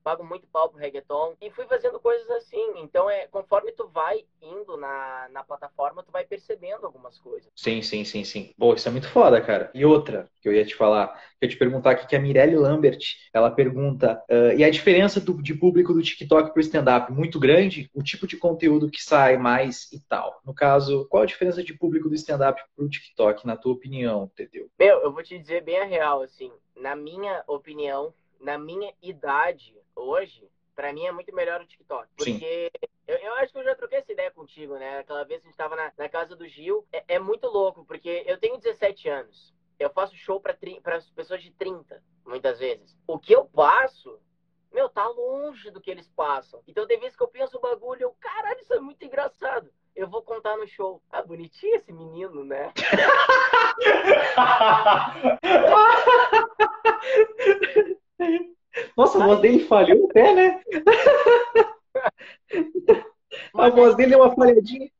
pago muito pau pro reggaeton. E fui fazendo coisas assim. Então, é conforme tu vai indo na, na plataforma, tu vai percebendo algumas coisas. Sim, sim, sim, sim. Pô, isso é muito foda, cara. E outra que eu ia te falar, que eu ia te perguntar aqui, que a Mirelle Lambert, ela pergunta, uh, e a diferença do, de público do TikTok pro stand-up? Muito grande? O tipo de conteúdo que sai mais e tal? No caso, qual a diferença de público do stand-up pro TikTok, na tua opinião, entendeu? Meu, eu vou te dizer bem a real, assim. Na minha opinião, na minha idade hoje, para mim é muito melhor o TikTok. Porque eu, eu, acho que eu já troquei essa ideia contigo, né? Aquela vez que a gente tava na, na casa do Gil. É, é, muito louco, porque eu tenho 17 anos. Eu faço show para pessoas de 30, muitas vezes. O que eu passo, meu, tá longe do que eles passam. Então tem vezes que eu penso o bagulho, eu, caralho, isso é muito engraçado. Eu vou contar no show. Ah, bonitinho esse menino, né? Nossa, a voz dele falhou até, né? a voz dele é uma falhadinha.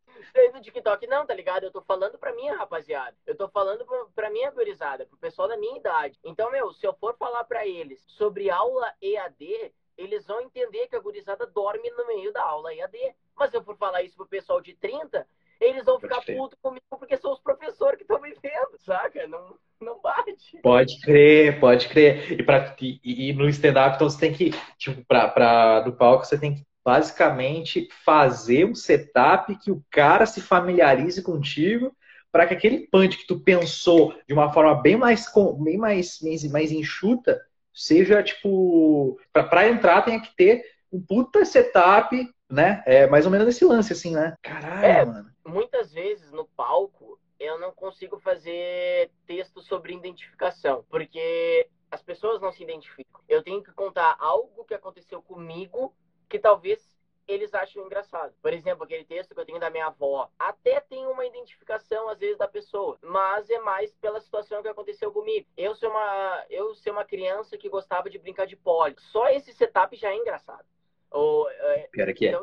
No TikTok, não, tá ligado? Eu tô falando pra minha rapaziada. Eu tô falando pra, pra minha gurizada, pro pessoal da minha idade. Então, meu, se eu for falar pra eles sobre aula EAD, eles vão entender que a gurizada dorme no meio da aula EAD. Mas se eu for falar isso pro pessoal de 30, eles vão ficar putos comigo porque são os professores que estão me vendo, saca? Não, não bate. Pode crer, pode crer. E, pra, e, e no stand-up, então você tem que, tipo, pra, pra, do palco, você tem que basicamente fazer um setup que o cara se familiarize contigo para que aquele punch que tu pensou de uma forma bem mais, bem mais, mais enxuta seja, tipo, para entrar tem que ter um puta setup, né? É mais ou menos esse lance, assim, né? Caralho, é, mano. Muitas vezes no palco eu não consigo fazer texto sobre identificação, porque as pessoas não se identificam. Eu tenho que contar algo que aconteceu comigo que talvez eles acham engraçado. Por exemplo, aquele texto que eu tenho da minha avó, até tem uma identificação às vezes da pessoa, mas é mais pela situação que aconteceu comigo. Eu sou uma, eu ser uma criança que gostava de brincar de pole. Só esse setup já é engraçado. Ou, é, Pior que é.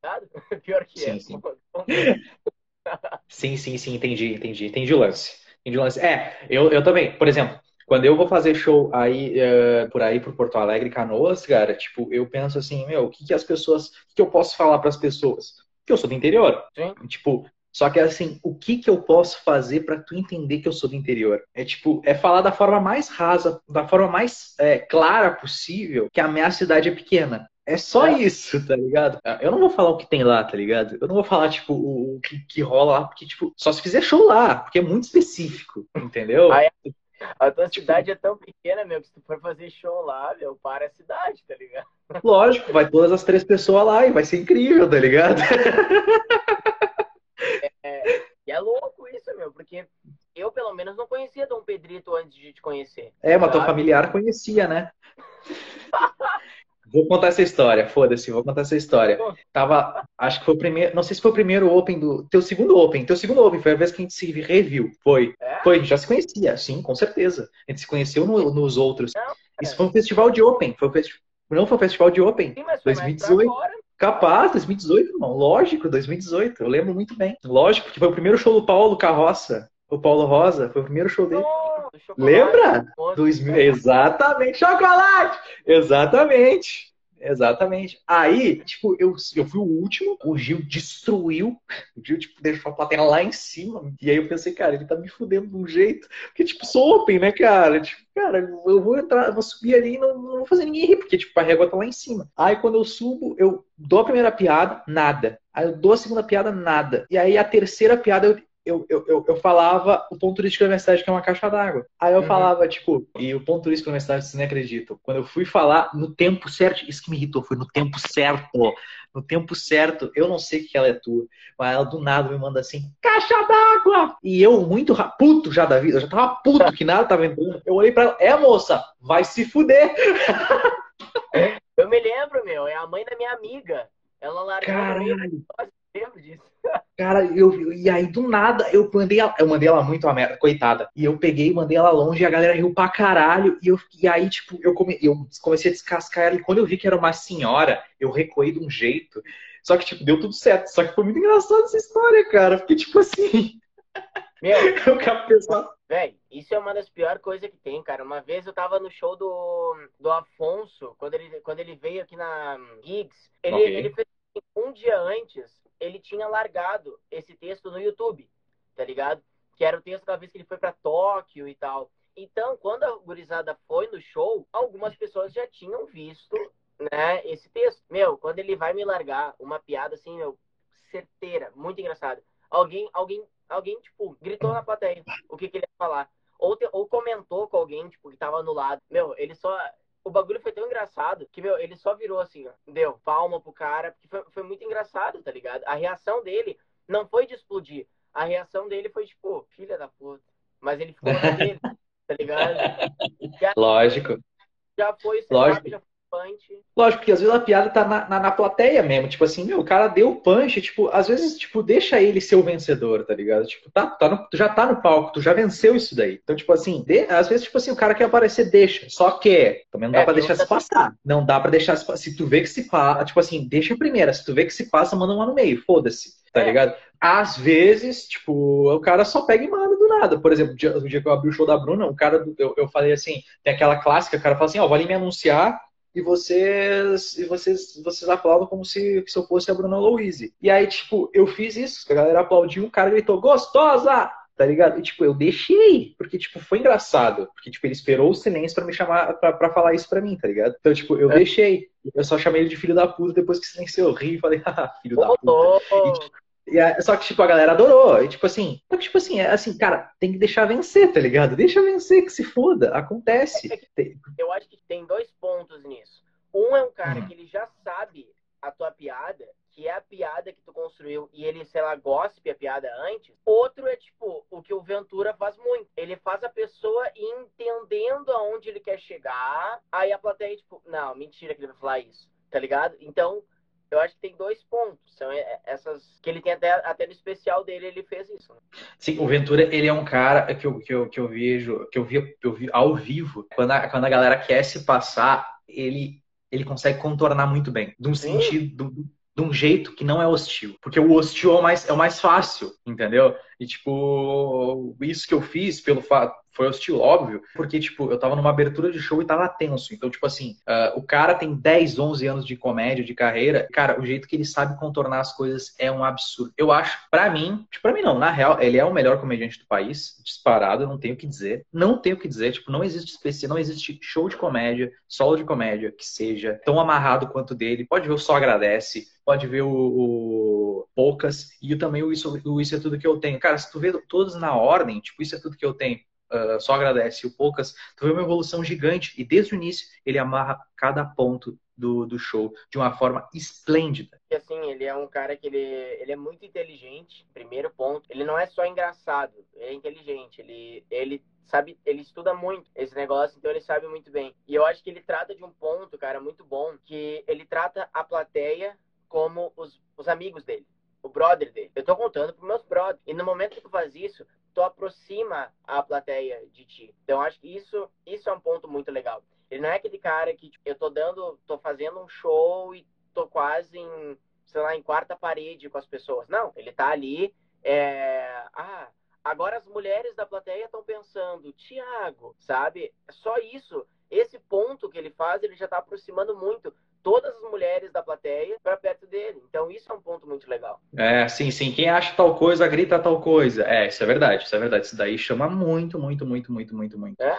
Tá Pior que sim, é. Sim. sim, sim, sim, entendi, entendi. Entendi o lance. Entendi o lance. É, eu, eu também, por exemplo, quando eu vou fazer show aí uh, por aí por Porto Alegre, Canoas, cara, tipo, eu penso assim, meu, o que, que as pessoas, o que, que eu posso falar para as pessoas? Que eu sou do interior. Sim. Tipo, só que assim, o que que eu posso fazer para tu entender que eu sou do interior? É tipo, é falar da forma mais rasa, da forma mais é, clara possível que a minha cidade é pequena. É só é. isso, tá ligado? Eu não vou falar o que tem lá, tá ligado? Eu não vou falar, tipo, o, que, que rola lá, porque, tipo, só se fizer show lá, porque é muito específico, entendeu? Ah, é. A tua cidade é tão pequena, meu, que se tu for fazer show lá, meu, para a cidade, tá ligado? Lógico, vai todas as três pessoas lá e vai ser incrível, tá ligado? É, e é louco isso, meu, porque eu, pelo menos, não conhecia Dom Pedrito antes de te conhecer. É, mas teu familiar conhecia, né? Vou contar essa história, foda-se, vou contar essa história. Tava, acho que foi o primeiro, não sei se foi o primeiro Open do. Teu segundo Open, teu segundo Open, foi a vez que a gente se reviu. Foi. É? Foi, já se conhecia, sim, com certeza. A gente se conheceu no, nos outros. Não, Isso foi um festival de Open. Foi um festi... Não foi um festival de Open. Sim, mas foi 2018. Capaz, 2018, irmão. Lógico, 2018. Eu lembro muito bem. Lógico, porque foi o primeiro show do Paulo Carroça. O Paulo Rosa, foi o primeiro show dele. Lembra? 2000, exatamente, chocolate! Exatamente. Exatamente. Aí, tipo, eu, eu fui o último, o Gil destruiu, o Gil, tipo, deixou a plateia lá em cima. E aí eu pensei, cara, ele tá me fudendo de um jeito. Porque, tipo, sou open, né, cara? Tipo, cara, eu vou entrar, vou subir ali e não, não vou fazer ninguém rir, porque, tipo, a régua tá lá em cima. Aí quando eu subo, eu dou a primeira piada, nada. Aí eu dou a segunda piada, nada. E aí a terceira piada eu, eu, eu, eu, falava o ponto turístico da universidade, que é uma caixa d'água. Aí eu uhum. falava, tipo, e o ponto turístico da universidade, vocês nem acreditam. Quando eu fui falar no tempo certo, isso que me irritou, foi no tempo certo. No tempo certo, eu não sei que ela é tua, mas ela do nada me manda assim, caixa d'água! E eu, muito puto já da vida, eu já tava puto que nada tava entrando. Eu olhei pra ela, é moça, vai se fuder! Eu me lembro, meu, é a mãe da minha amiga. Ela largou Caralho. Lembro disso. Cara, eu, e aí do nada eu mandei ela, eu mandei ela muito a merda, coitada. E eu peguei, mandei ela longe e a galera riu pra caralho. E, eu, e aí, tipo, eu, come, eu comecei a descascar ela. E quando eu vi que era uma senhora, eu recuei de um jeito. Só que, tipo, deu tudo certo. Só que foi muito engraçado essa história, cara. Fiquei tipo assim. Meu, eu quero pensar. Véi, isso é uma das piores coisas que tem, cara. Uma vez eu tava no show do, do Afonso, quando ele, quando ele veio aqui na Gigs. Ele, okay. ele fez um dia antes, ele tinha largado esse texto no YouTube, tá ligado? Que era o texto da vez que ele foi para Tóquio e tal. Então, quando a gurizada foi no show, algumas pessoas já tinham visto, né, esse texto. Meu, quando ele vai me largar uma piada assim, meu, certeira, muito engraçado. Alguém, alguém, alguém, tipo, gritou na plateia o que, que ele ia falar. Ou, te, ou comentou com alguém, tipo, que tava no lado. Meu, ele só o bagulho foi tão engraçado que, meu, ele só virou assim, ó. Deu palma pro cara, porque foi, foi muito engraçado, tá ligado? A reação dele não foi de explodir. A reação dele foi tipo, filha da puta. Mas ele ficou na dele, tá ligado? Já, Lógico. Já foi, Lógico. já punch. Lógico, porque às vezes a piada tá na, na, na, plateia mesmo. Tipo assim, meu, o cara deu o punch, tipo, às vezes, tipo, deixa ele ser o vencedor, tá ligado? Tipo, tá, tá no, tu já tá no palco, tu já venceu isso daí. Então, tipo assim, de, às vezes, tipo assim, o cara quer aparecer, deixa. Só que também não dá é, pra deixar se passar. Não dá pra deixar se Se tu vê que se passa, tipo assim, deixa a primeira. Se tu vê que se passa, manda uma no meio, foda-se. Tá é. ligado? Às vezes, tipo, o cara só pega e manda do nada. Por exemplo, o dia, o dia que eu abri o show da Bruna, o cara, eu, eu falei assim, tem aquela clássica, o cara fala assim, ó, oh, vou ali me anunciar, e vocês e vocês vocês aplaudam como se, se eu fosse a Bruna Louise. E aí, tipo, eu fiz isso, a galera aplaudiu, o cara gritou, gostosa! Tá ligado? E, tipo, eu deixei, porque, tipo, foi engraçado. Porque, tipo, ele esperou o silêncio para me chamar, para falar isso para mim, tá ligado? Então, tipo, eu é. deixei. Eu só chamei ele de filho da puta depois que silenciou. Eu ri e falei, ah, filho da puta. E, e, só que, tipo, a galera adorou. E, tipo assim, só que, tipo assim, é assim, cara, tem que deixar vencer, tá ligado? Deixa vencer, que se foda. Acontece. É eu acho que tem dois pontos nisso. Um é um cara hum. que ele já sabe a tua piada que é a piada que tu construiu e ele, sei lá, gospe a piada antes. Outro é, tipo, o que o Ventura faz muito. Ele faz a pessoa entendendo aonde ele quer chegar, aí a plateia, tipo, não, mentira que ele vai falar isso, tá ligado? Então, eu acho que tem dois pontos. São essas. Que ele tem até, até no especial dele, ele fez isso. Né? Sim, o Ventura, ele é um cara que eu, que eu, que eu vejo, que eu vi, eu vi ao vivo. Quando a, quando a galera quer se passar, ele, ele consegue contornar muito bem. De um Sim. sentido de um jeito que não é hostil. Porque o hostil é o mais, é o mais fácil, entendeu? E, tipo, isso que eu fiz pelo fato foi hostil, óbvio, porque, tipo, eu tava numa abertura de show e tava tenso. Então, tipo assim, uh, o cara tem 10, 11 anos de comédia, de carreira. Cara, o jeito que ele sabe contornar as coisas é um absurdo. Eu acho, para mim, tipo, pra mim não, na real, ele é o melhor comediante do país, disparado, eu não tenho o que dizer. Não tenho o que dizer, tipo, não existe especial, não existe show de comédia, solo de comédia que seja tão amarrado quanto dele. Pode ver o Só Agradece, pode ver o, o Poucas e também o isso, o isso é Tudo Que Eu Tenho. Cara, se tu vê todos na ordem, tipo, Isso é Tudo Que Eu Tenho, uh, só agradece o Poucas, tu vê uma evolução gigante. E desde o início ele amarra cada ponto do, do show de uma forma esplêndida. E assim, ele é um cara que ele, ele é muito inteligente, primeiro ponto. Ele não é só engraçado, ele é inteligente. Ele, ele sabe, ele estuda muito esse negócio, então ele sabe muito bem. E eu acho que ele trata de um ponto, cara, muito bom, que ele trata a plateia como os, os amigos dele o brother dele. Eu tô contando pros meus brothers. E no momento que tu faz isso, tu aproxima a plateia de ti. Então acho que isso, isso é um ponto muito legal. Ele não é aquele cara que tipo, eu tô dando, tô fazendo um show e tô quase em, sei lá, em quarta parede com as pessoas. Não, ele tá ali, é... ah, agora as mulheres da plateia estão pensando, Tiago, sabe? Só isso, esse ponto que ele faz, ele já tá aproximando muito todas as mulheres da plateia para perto dele. Então isso é um ponto muito legal. É, sim, sim. Quem acha tal coisa, grita tal coisa. É, isso é verdade, isso é verdade. Isso daí chama muito, muito, muito, muito, muito, muito. É?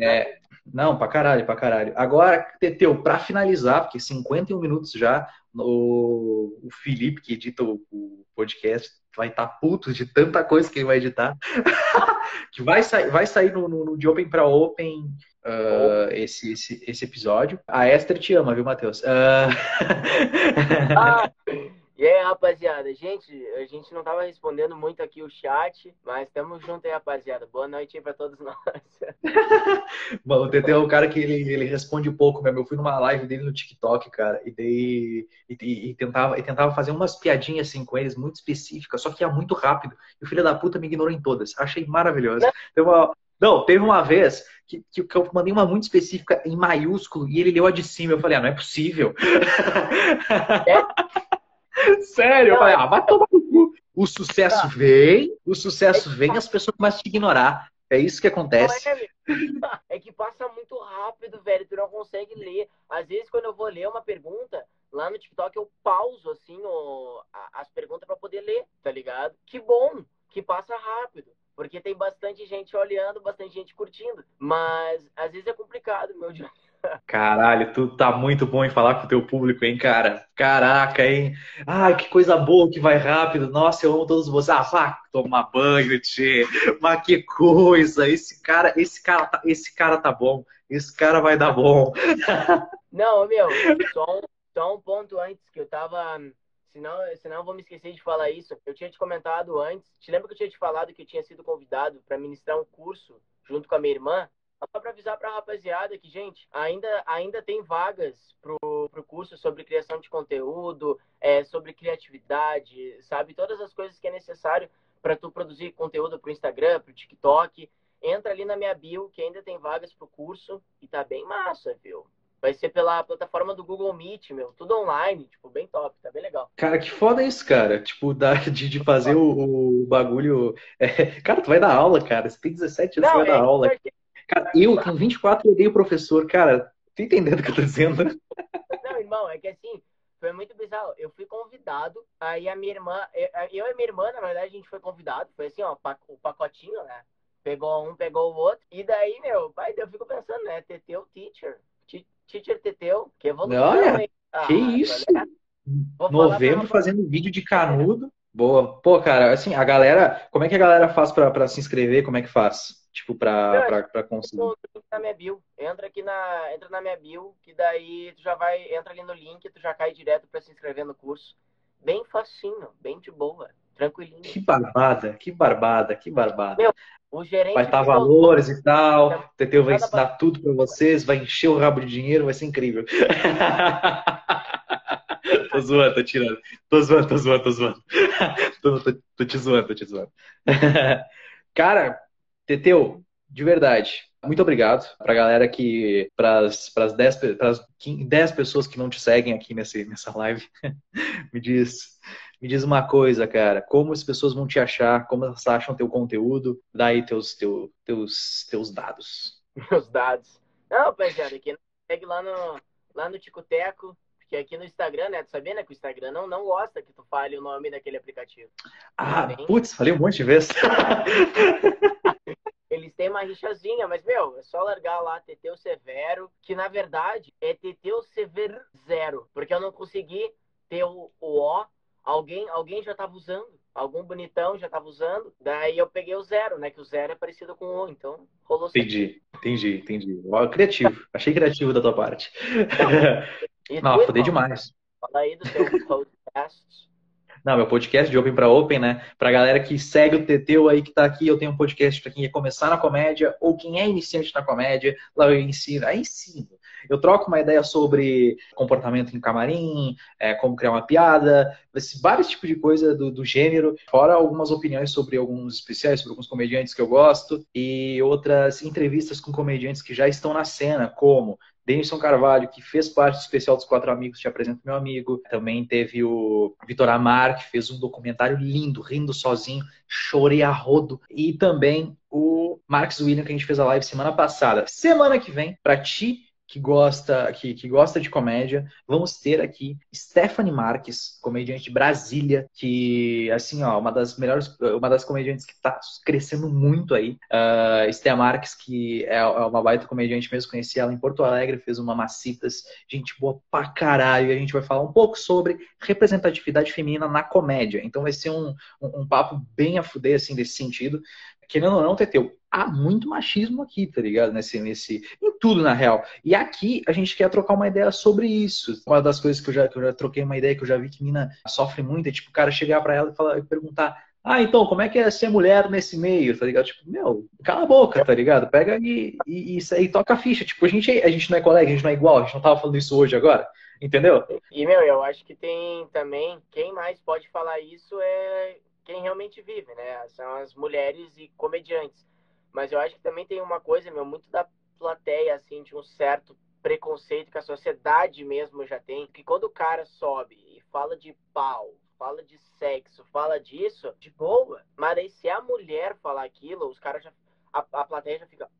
é não, pra caralho, pra caralho. Agora, Teteu, pra finalizar, porque 51 minutos já, o, o Felipe, que edita o, o podcast, vai estar tá puto de tanta coisa que ele vai editar. que vai, sair, vai sair no, no, no de Open para Open uh, esse, esse, esse episódio. A Esther te ama, viu, Matheus? Uh... ah, e aí, rapaziada? Gente, a gente não tava respondendo muito aqui o chat, mas estamos juntos aí, rapaziada. Boa noite aí pra todos nós. Bom, o TT é um cara que ele, ele responde pouco mesmo. Eu fui numa live dele no TikTok, cara, e, dei, e, e, e, tentava, e tentava fazer umas piadinhas assim com eles, muito específicas, só que ia muito rápido. E o filho da puta me ignorou em todas. Achei maravilhoso. Teve uma, não, teve uma vez que, que, que, eu mandei uma muito específica em maiúsculo e ele leu a de cima. Eu falei, ah, não é possível. É? Sério, eu falei, ah, vai tomar no cu. O sucesso tá. vem, o sucesso é vem e as pessoas começam a te ignorar. É isso que acontece. É, é, que passa muito rápido, velho. Tu não consegue ler. Às vezes, quando eu vou ler uma pergunta, lá no TikTok eu pauso, assim, as perguntas para poder ler, tá ligado? Que bom que passa rápido. Porque tem bastante gente olhando, bastante gente curtindo. Mas às vezes é complicado, meu Deus. Caralho, tu tá muito bom em falar com o teu público, hein, cara? Caraca, hein? Ai, que coisa boa que vai rápido. Nossa, eu amo todos vocês. Ah, vá tomar banho, tchê. Mas que coisa. Esse cara, esse cara, tá, esse cara tá bom. Esse cara vai dar bom. Não, meu, só um, só um ponto antes que eu tava senão, senão eu vou me esquecer de falar isso. Eu tinha te comentado antes. Te lembra que eu tinha te falado que eu tinha sido convidado para ministrar um curso junto com a minha irmã? Só para avisar para a rapaziada que, gente, ainda, ainda tem vagas pro, pro curso sobre criação de conteúdo, é, sobre criatividade, sabe? Todas as coisas que é necessário para tu produzir conteúdo pro Instagram, pro TikTok. Entra ali na minha bio, que ainda tem vagas pro curso e tá bem massa, viu? Vai ser pela plataforma do Google Meet, meu. Tudo online, tipo, bem top, tá bem legal. Cara, que foda isso, cara. Tipo, da, de, de fazer o, o bagulho. É... Cara, tu vai dar aula, cara. Você tem 17 anos, Não, você vai é dar aula. Cara, eu tenho 24 e odeio professor, cara. Tá entendendo o que eu tô dizendo? Não, irmão, é que assim, foi muito bizarro. Eu fui convidado, aí a minha irmã, eu e minha irmã, na verdade, a gente foi convidado. Foi assim, ó, o pacotinho, né? Pegou um, pegou o outro. E daí, meu, pai, eu fico pensando, né? Teteu Teacher. Teacher Teteu, que evolução, Olha, ah, que isso! Novembro fazendo vídeo de canudo. Boa. Pô, cara, assim, a galera. Como é que a galera faz pra, pra se inscrever? Como é que faz? Tipo, pra, pra, pra conseguir. Na minha bio. Entra aqui na. Entra na minha bio, que daí tu já vai. Entra ali no link, tu já cai direto pra se inscrever no curso. Bem facinho, bem de boa, tranquilinho. Que barbada, que barbada, que barbada. Meu, o gerente. Vai estar valores e tal. O Teteu vai ensinar tudo pra vocês, vai encher o rabo de dinheiro, vai ser incrível. tô zoando, tô tirando. Tô zoando, tô zoando, tô zoando. tô, tô, tô te zoando, tô te zoando. Cara, Teteu, de verdade, muito obrigado pra galera que, pras, pras 10, pras 10 pessoas que não te seguem aqui nesse, nessa live, me diz, me diz uma coisa, cara, como as pessoas vão te achar, como elas acham teu conteúdo, dá aí teus, teu, teus, teus dados. Meus dados. Não, rapaziada, aqui segue lá no, lá no Ticoteco, que aqui no Instagram, né? Tu sabia, né? Que o Instagram não, não gosta que tu fale o nome daquele aplicativo. Ah, putz, falei um monte de vezes. Eles têm uma rixazinha, mas, meu, é só largar lá Teteu Severo, que na verdade é Teteu Severo Zero, porque eu não consegui ter o, o O, alguém, alguém já tava usando. Algum bonitão já tava usando, daí eu peguei o zero, né? Que o zero é parecido com o O, então rolou Entendi, entendi, entendi. Criativo, achei criativo da tua parte. Não, não fodei demais. Fala aí do teu podcast. Não, meu podcast de Open para Open, né? Pra galera que segue o Teteu aí que tá aqui, eu tenho um podcast para quem quer começar na comédia ou quem é iniciante na comédia. Lá eu ensino, aí ensino. Eu troco uma ideia sobre comportamento em camarim, é, como criar uma piada, vários tipos de coisa do, do, gênero, fora algumas opiniões sobre alguns especiais, sobre alguns comediantes que eu gosto, e outras entrevistas com comediantes que já estão na cena, como Denison Carvalho, que fez parte do especial dos Quatro Amigos, te apresento meu amigo. Também teve o Vitor Amar, que fez um documentário lindo, rindo sozinho, chorei a rodo. E também o Marcos William, que a gente fez a live semana passada. Semana que vem, para ti que gosta, que, que gosta de comédia, vamos ter aqui Stephanie Marques, comediante de Brasília, que, assim, ó, uma das melhores, uma das comediantes que está crescendo muito aí. Uh, Marques, que é, é uma baita comediante mesmo, conheci ela em Porto Alegre, fez uma macitas, gente boa pra caralho, e a gente vai falar um pouco sobre representatividade feminina na comédia. Então vai ser um, um, um papo bem a fuder, assim, desse sentido querendo ou não, Teteu, há muito machismo aqui, tá ligado? Nesse, nesse, em tudo, na real. E aqui a gente quer trocar uma ideia sobre isso. Uma das coisas que eu já, que eu já troquei uma ideia, que eu já vi que mina sofre muito, é tipo o cara chegar para ela e, falar, e perguntar. Ah, então, como é que é ser mulher nesse meio, tá ligado? Tipo, meu, cala a boca, tá ligado? Pega e, e, e, e toca a ficha. Tipo, a gente, a gente não é colega, a gente não é igual, a gente não tava falando isso hoje agora, entendeu? E, meu, eu acho que tem também, quem mais pode falar isso é quem realmente vive, né? São as mulheres e comediantes. Mas eu acho que também tem uma coisa, meu, muito da plateia, assim, de um certo preconceito que a sociedade mesmo já tem, que quando o cara sobe e fala de pau, fala de sexo, fala disso, de boa. Mas aí se a mulher falar aquilo, os caras já. A, a plateia já fica.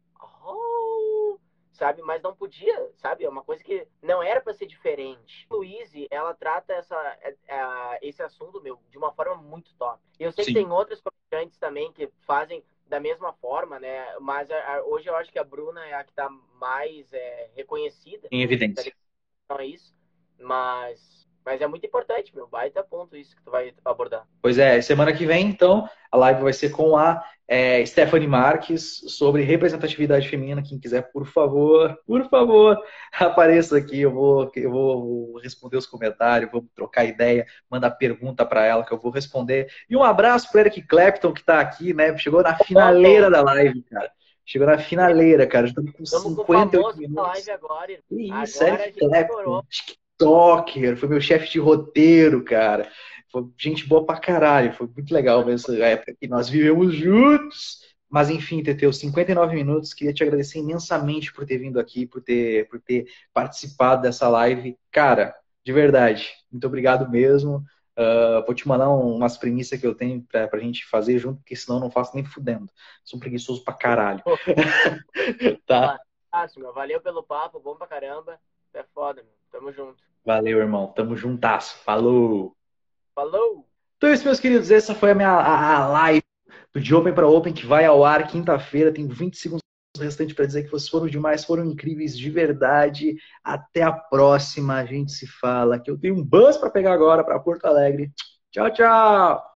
Oh! sabe? Mas não podia, sabe? É uma coisa que não era para ser diferente. Louise, ela trata essa, é, é, esse assunto, meu, de uma forma muito top. E eu sei Sim. que tem outras comediantes também que fazem da mesma forma, né? Mas a, a, hoje eu acho que a Bruna é a que está mais é, reconhecida. Em evidência. Então é isso. Mas mas é muito importante, meu. Baita ponto isso que tu vai abordar. Pois é, semana que vem, então, a live vai ser com a é, Stephanie Marques sobre representatividade feminina. Quem quiser, por favor, por favor, apareça aqui. Eu vou, eu vou responder os comentários, vou trocar ideia, mandar pergunta para ela que eu vou responder. E um abraço para Eric Clapton, que está aqui, né? Chegou na finaleira da live, cara. Chegou na finaleira, cara. Estamos com Estamos 58 com minutos. Live agora. Isso, agora Eric Clapton. TikToker, foi meu chefe de roteiro, cara. Foi gente boa pra caralho, foi muito legal mesmo essa época que nós vivemos juntos. Mas enfim, Teteu, 59 minutos. Queria te agradecer imensamente por ter vindo aqui, por ter, por ter participado dessa live. Cara, de verdade, muito obrigado mesmo. Uh, vou te mandar umas premissas que eu tenho pra, pra gente fazer junto, porque senão eu não faço nem fudendo. Sou preguiçoso pra caralho. tá? meu. Valeu pelo papo, bom pra caramba. É foda, meu. Tamo junto. Valeu, irmão. Tamo juntasso. Falou! Falou! Então é isso, meus queridos. Essa foi a minha a, a live do De Open para Open, que vai ao ar quinta-feira. Tem 20 segundos restante para dizer que vocês foram demais, foram incríveis de verdade. Até a próxima. A gente se fala. Que eu tenho um bus para pegar agora para Porto Alegre. Tchau, tchau!